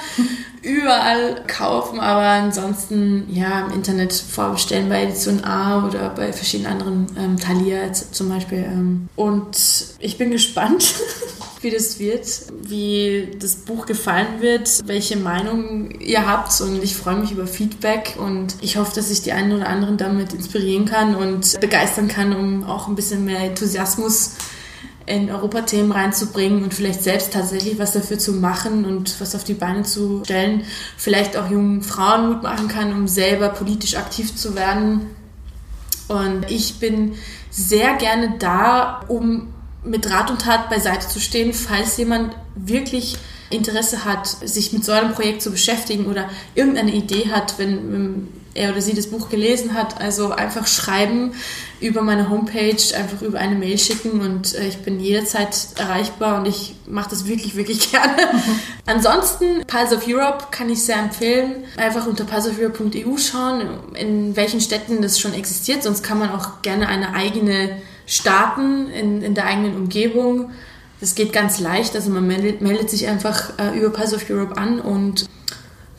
überall kaufen, aber ansonsten ja im Internet vorbestellen bei Edition A oder bei verschiedenen anderen ähm, Thalia zum Beispiel. Ähm. Und ich bin gespannt, wie das wird, wie das Buch gefallen wird, welche Meinung ihr habt und ich freue mich über Feedback und ich hoffe, dass ich die einen oder anderen damit inspirieren kann und begeistern kann, um auch ein bisschen mehr Enthusiasmus in Europathemen reinzubringen und vielleicht selbst tatsächlich was dafür zu machen und was auf die Beine zu stellen, vielleicht auch jungen Frauen Mut machen kann, um selber politisch aktiv zu werden. Und ich bin sehr gerne da, um mit Rat und Tat beiseite zu stehen, falls jemand wirklich Interesse hat, sich mit so einem Projekt zu beschäftigen oder irgendeine Idee hat, wenn, er oder sie das Buch gelesen hat. Also einfach schreiben über meine Homepage, einfach über eine Mail schicken und äh, ich bin jederzeit erreichbar und ich mache das wirklich, wirklich gerne. Ansonsten, Pulse of Europe kann ich sehr empfehlen. Einfach unter pulseofeurope.eu schauen, in welchen Städten das schon existiert. Sonst kann man auch gerne eine eigene starten in, in der eigenen Umgebung. Das geht ganz leicht, also man meldet, meldet sich einfach äh, über Pulse of Europe an und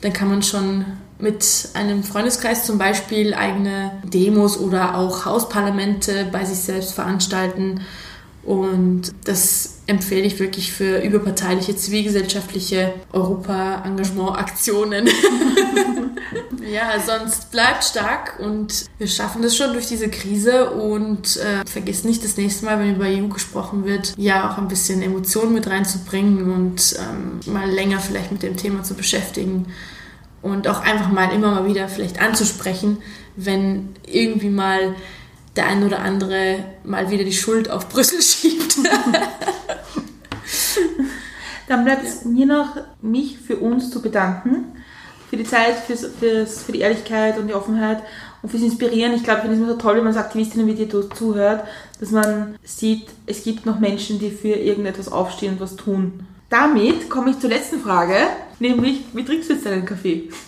dann kann man schon mit einem Freundeskreis zum Beispiel eigene Demos oder auch Hausparlamente bei sich selbst veranstalten. Und das empfehle ich wirklich für überparteiliche zivilgesellschaftliche Europa-Engagement-Aktionen. ja, sonst bleibt stark und wir schaffen das schon durch diese Krise und äh, vergiss nicht das nächste Mal, wenn über EU gesprochen wird, ja auch ein bisschen Emotionen mit reinzubringen und ähm, mal länger vielleicht mit dem Thema zu beschäftigen und auch einfach mal immer mal wieder vielleicht anzusprechen, wenn irgendwie mal der ein oder andere mal wieder die Schuld auf Brüssel schiebt. Dann bleibt es mir noch, mich für uns zu bedanken. Für die Zeit, fürs, fürs, für die Ehrlichkeit und die Offenheit und fürs Inspirieren. Ich glaube, ich finde es immer so toll, wenn man als Aktivistin wie dir zuhört, dass man sieht, es gibt noch Menschen, die für irgendetwas aufstehen und was tun. Damit komme ich zur letzten Frage, nämlich, wie trinkst du jetzt deinen Kaffee?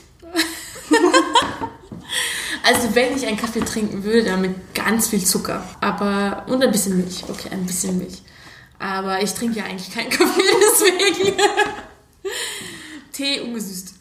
Also wenn ich einen Kaffee trinken würde, dann mit ganz viel Zucker. Aber und ein bisschen Milch. Okay, ein bisschen Milch. Aber ich trinke ja eigentlich keinen Kaffee, deswegen. Tee ungesüßt.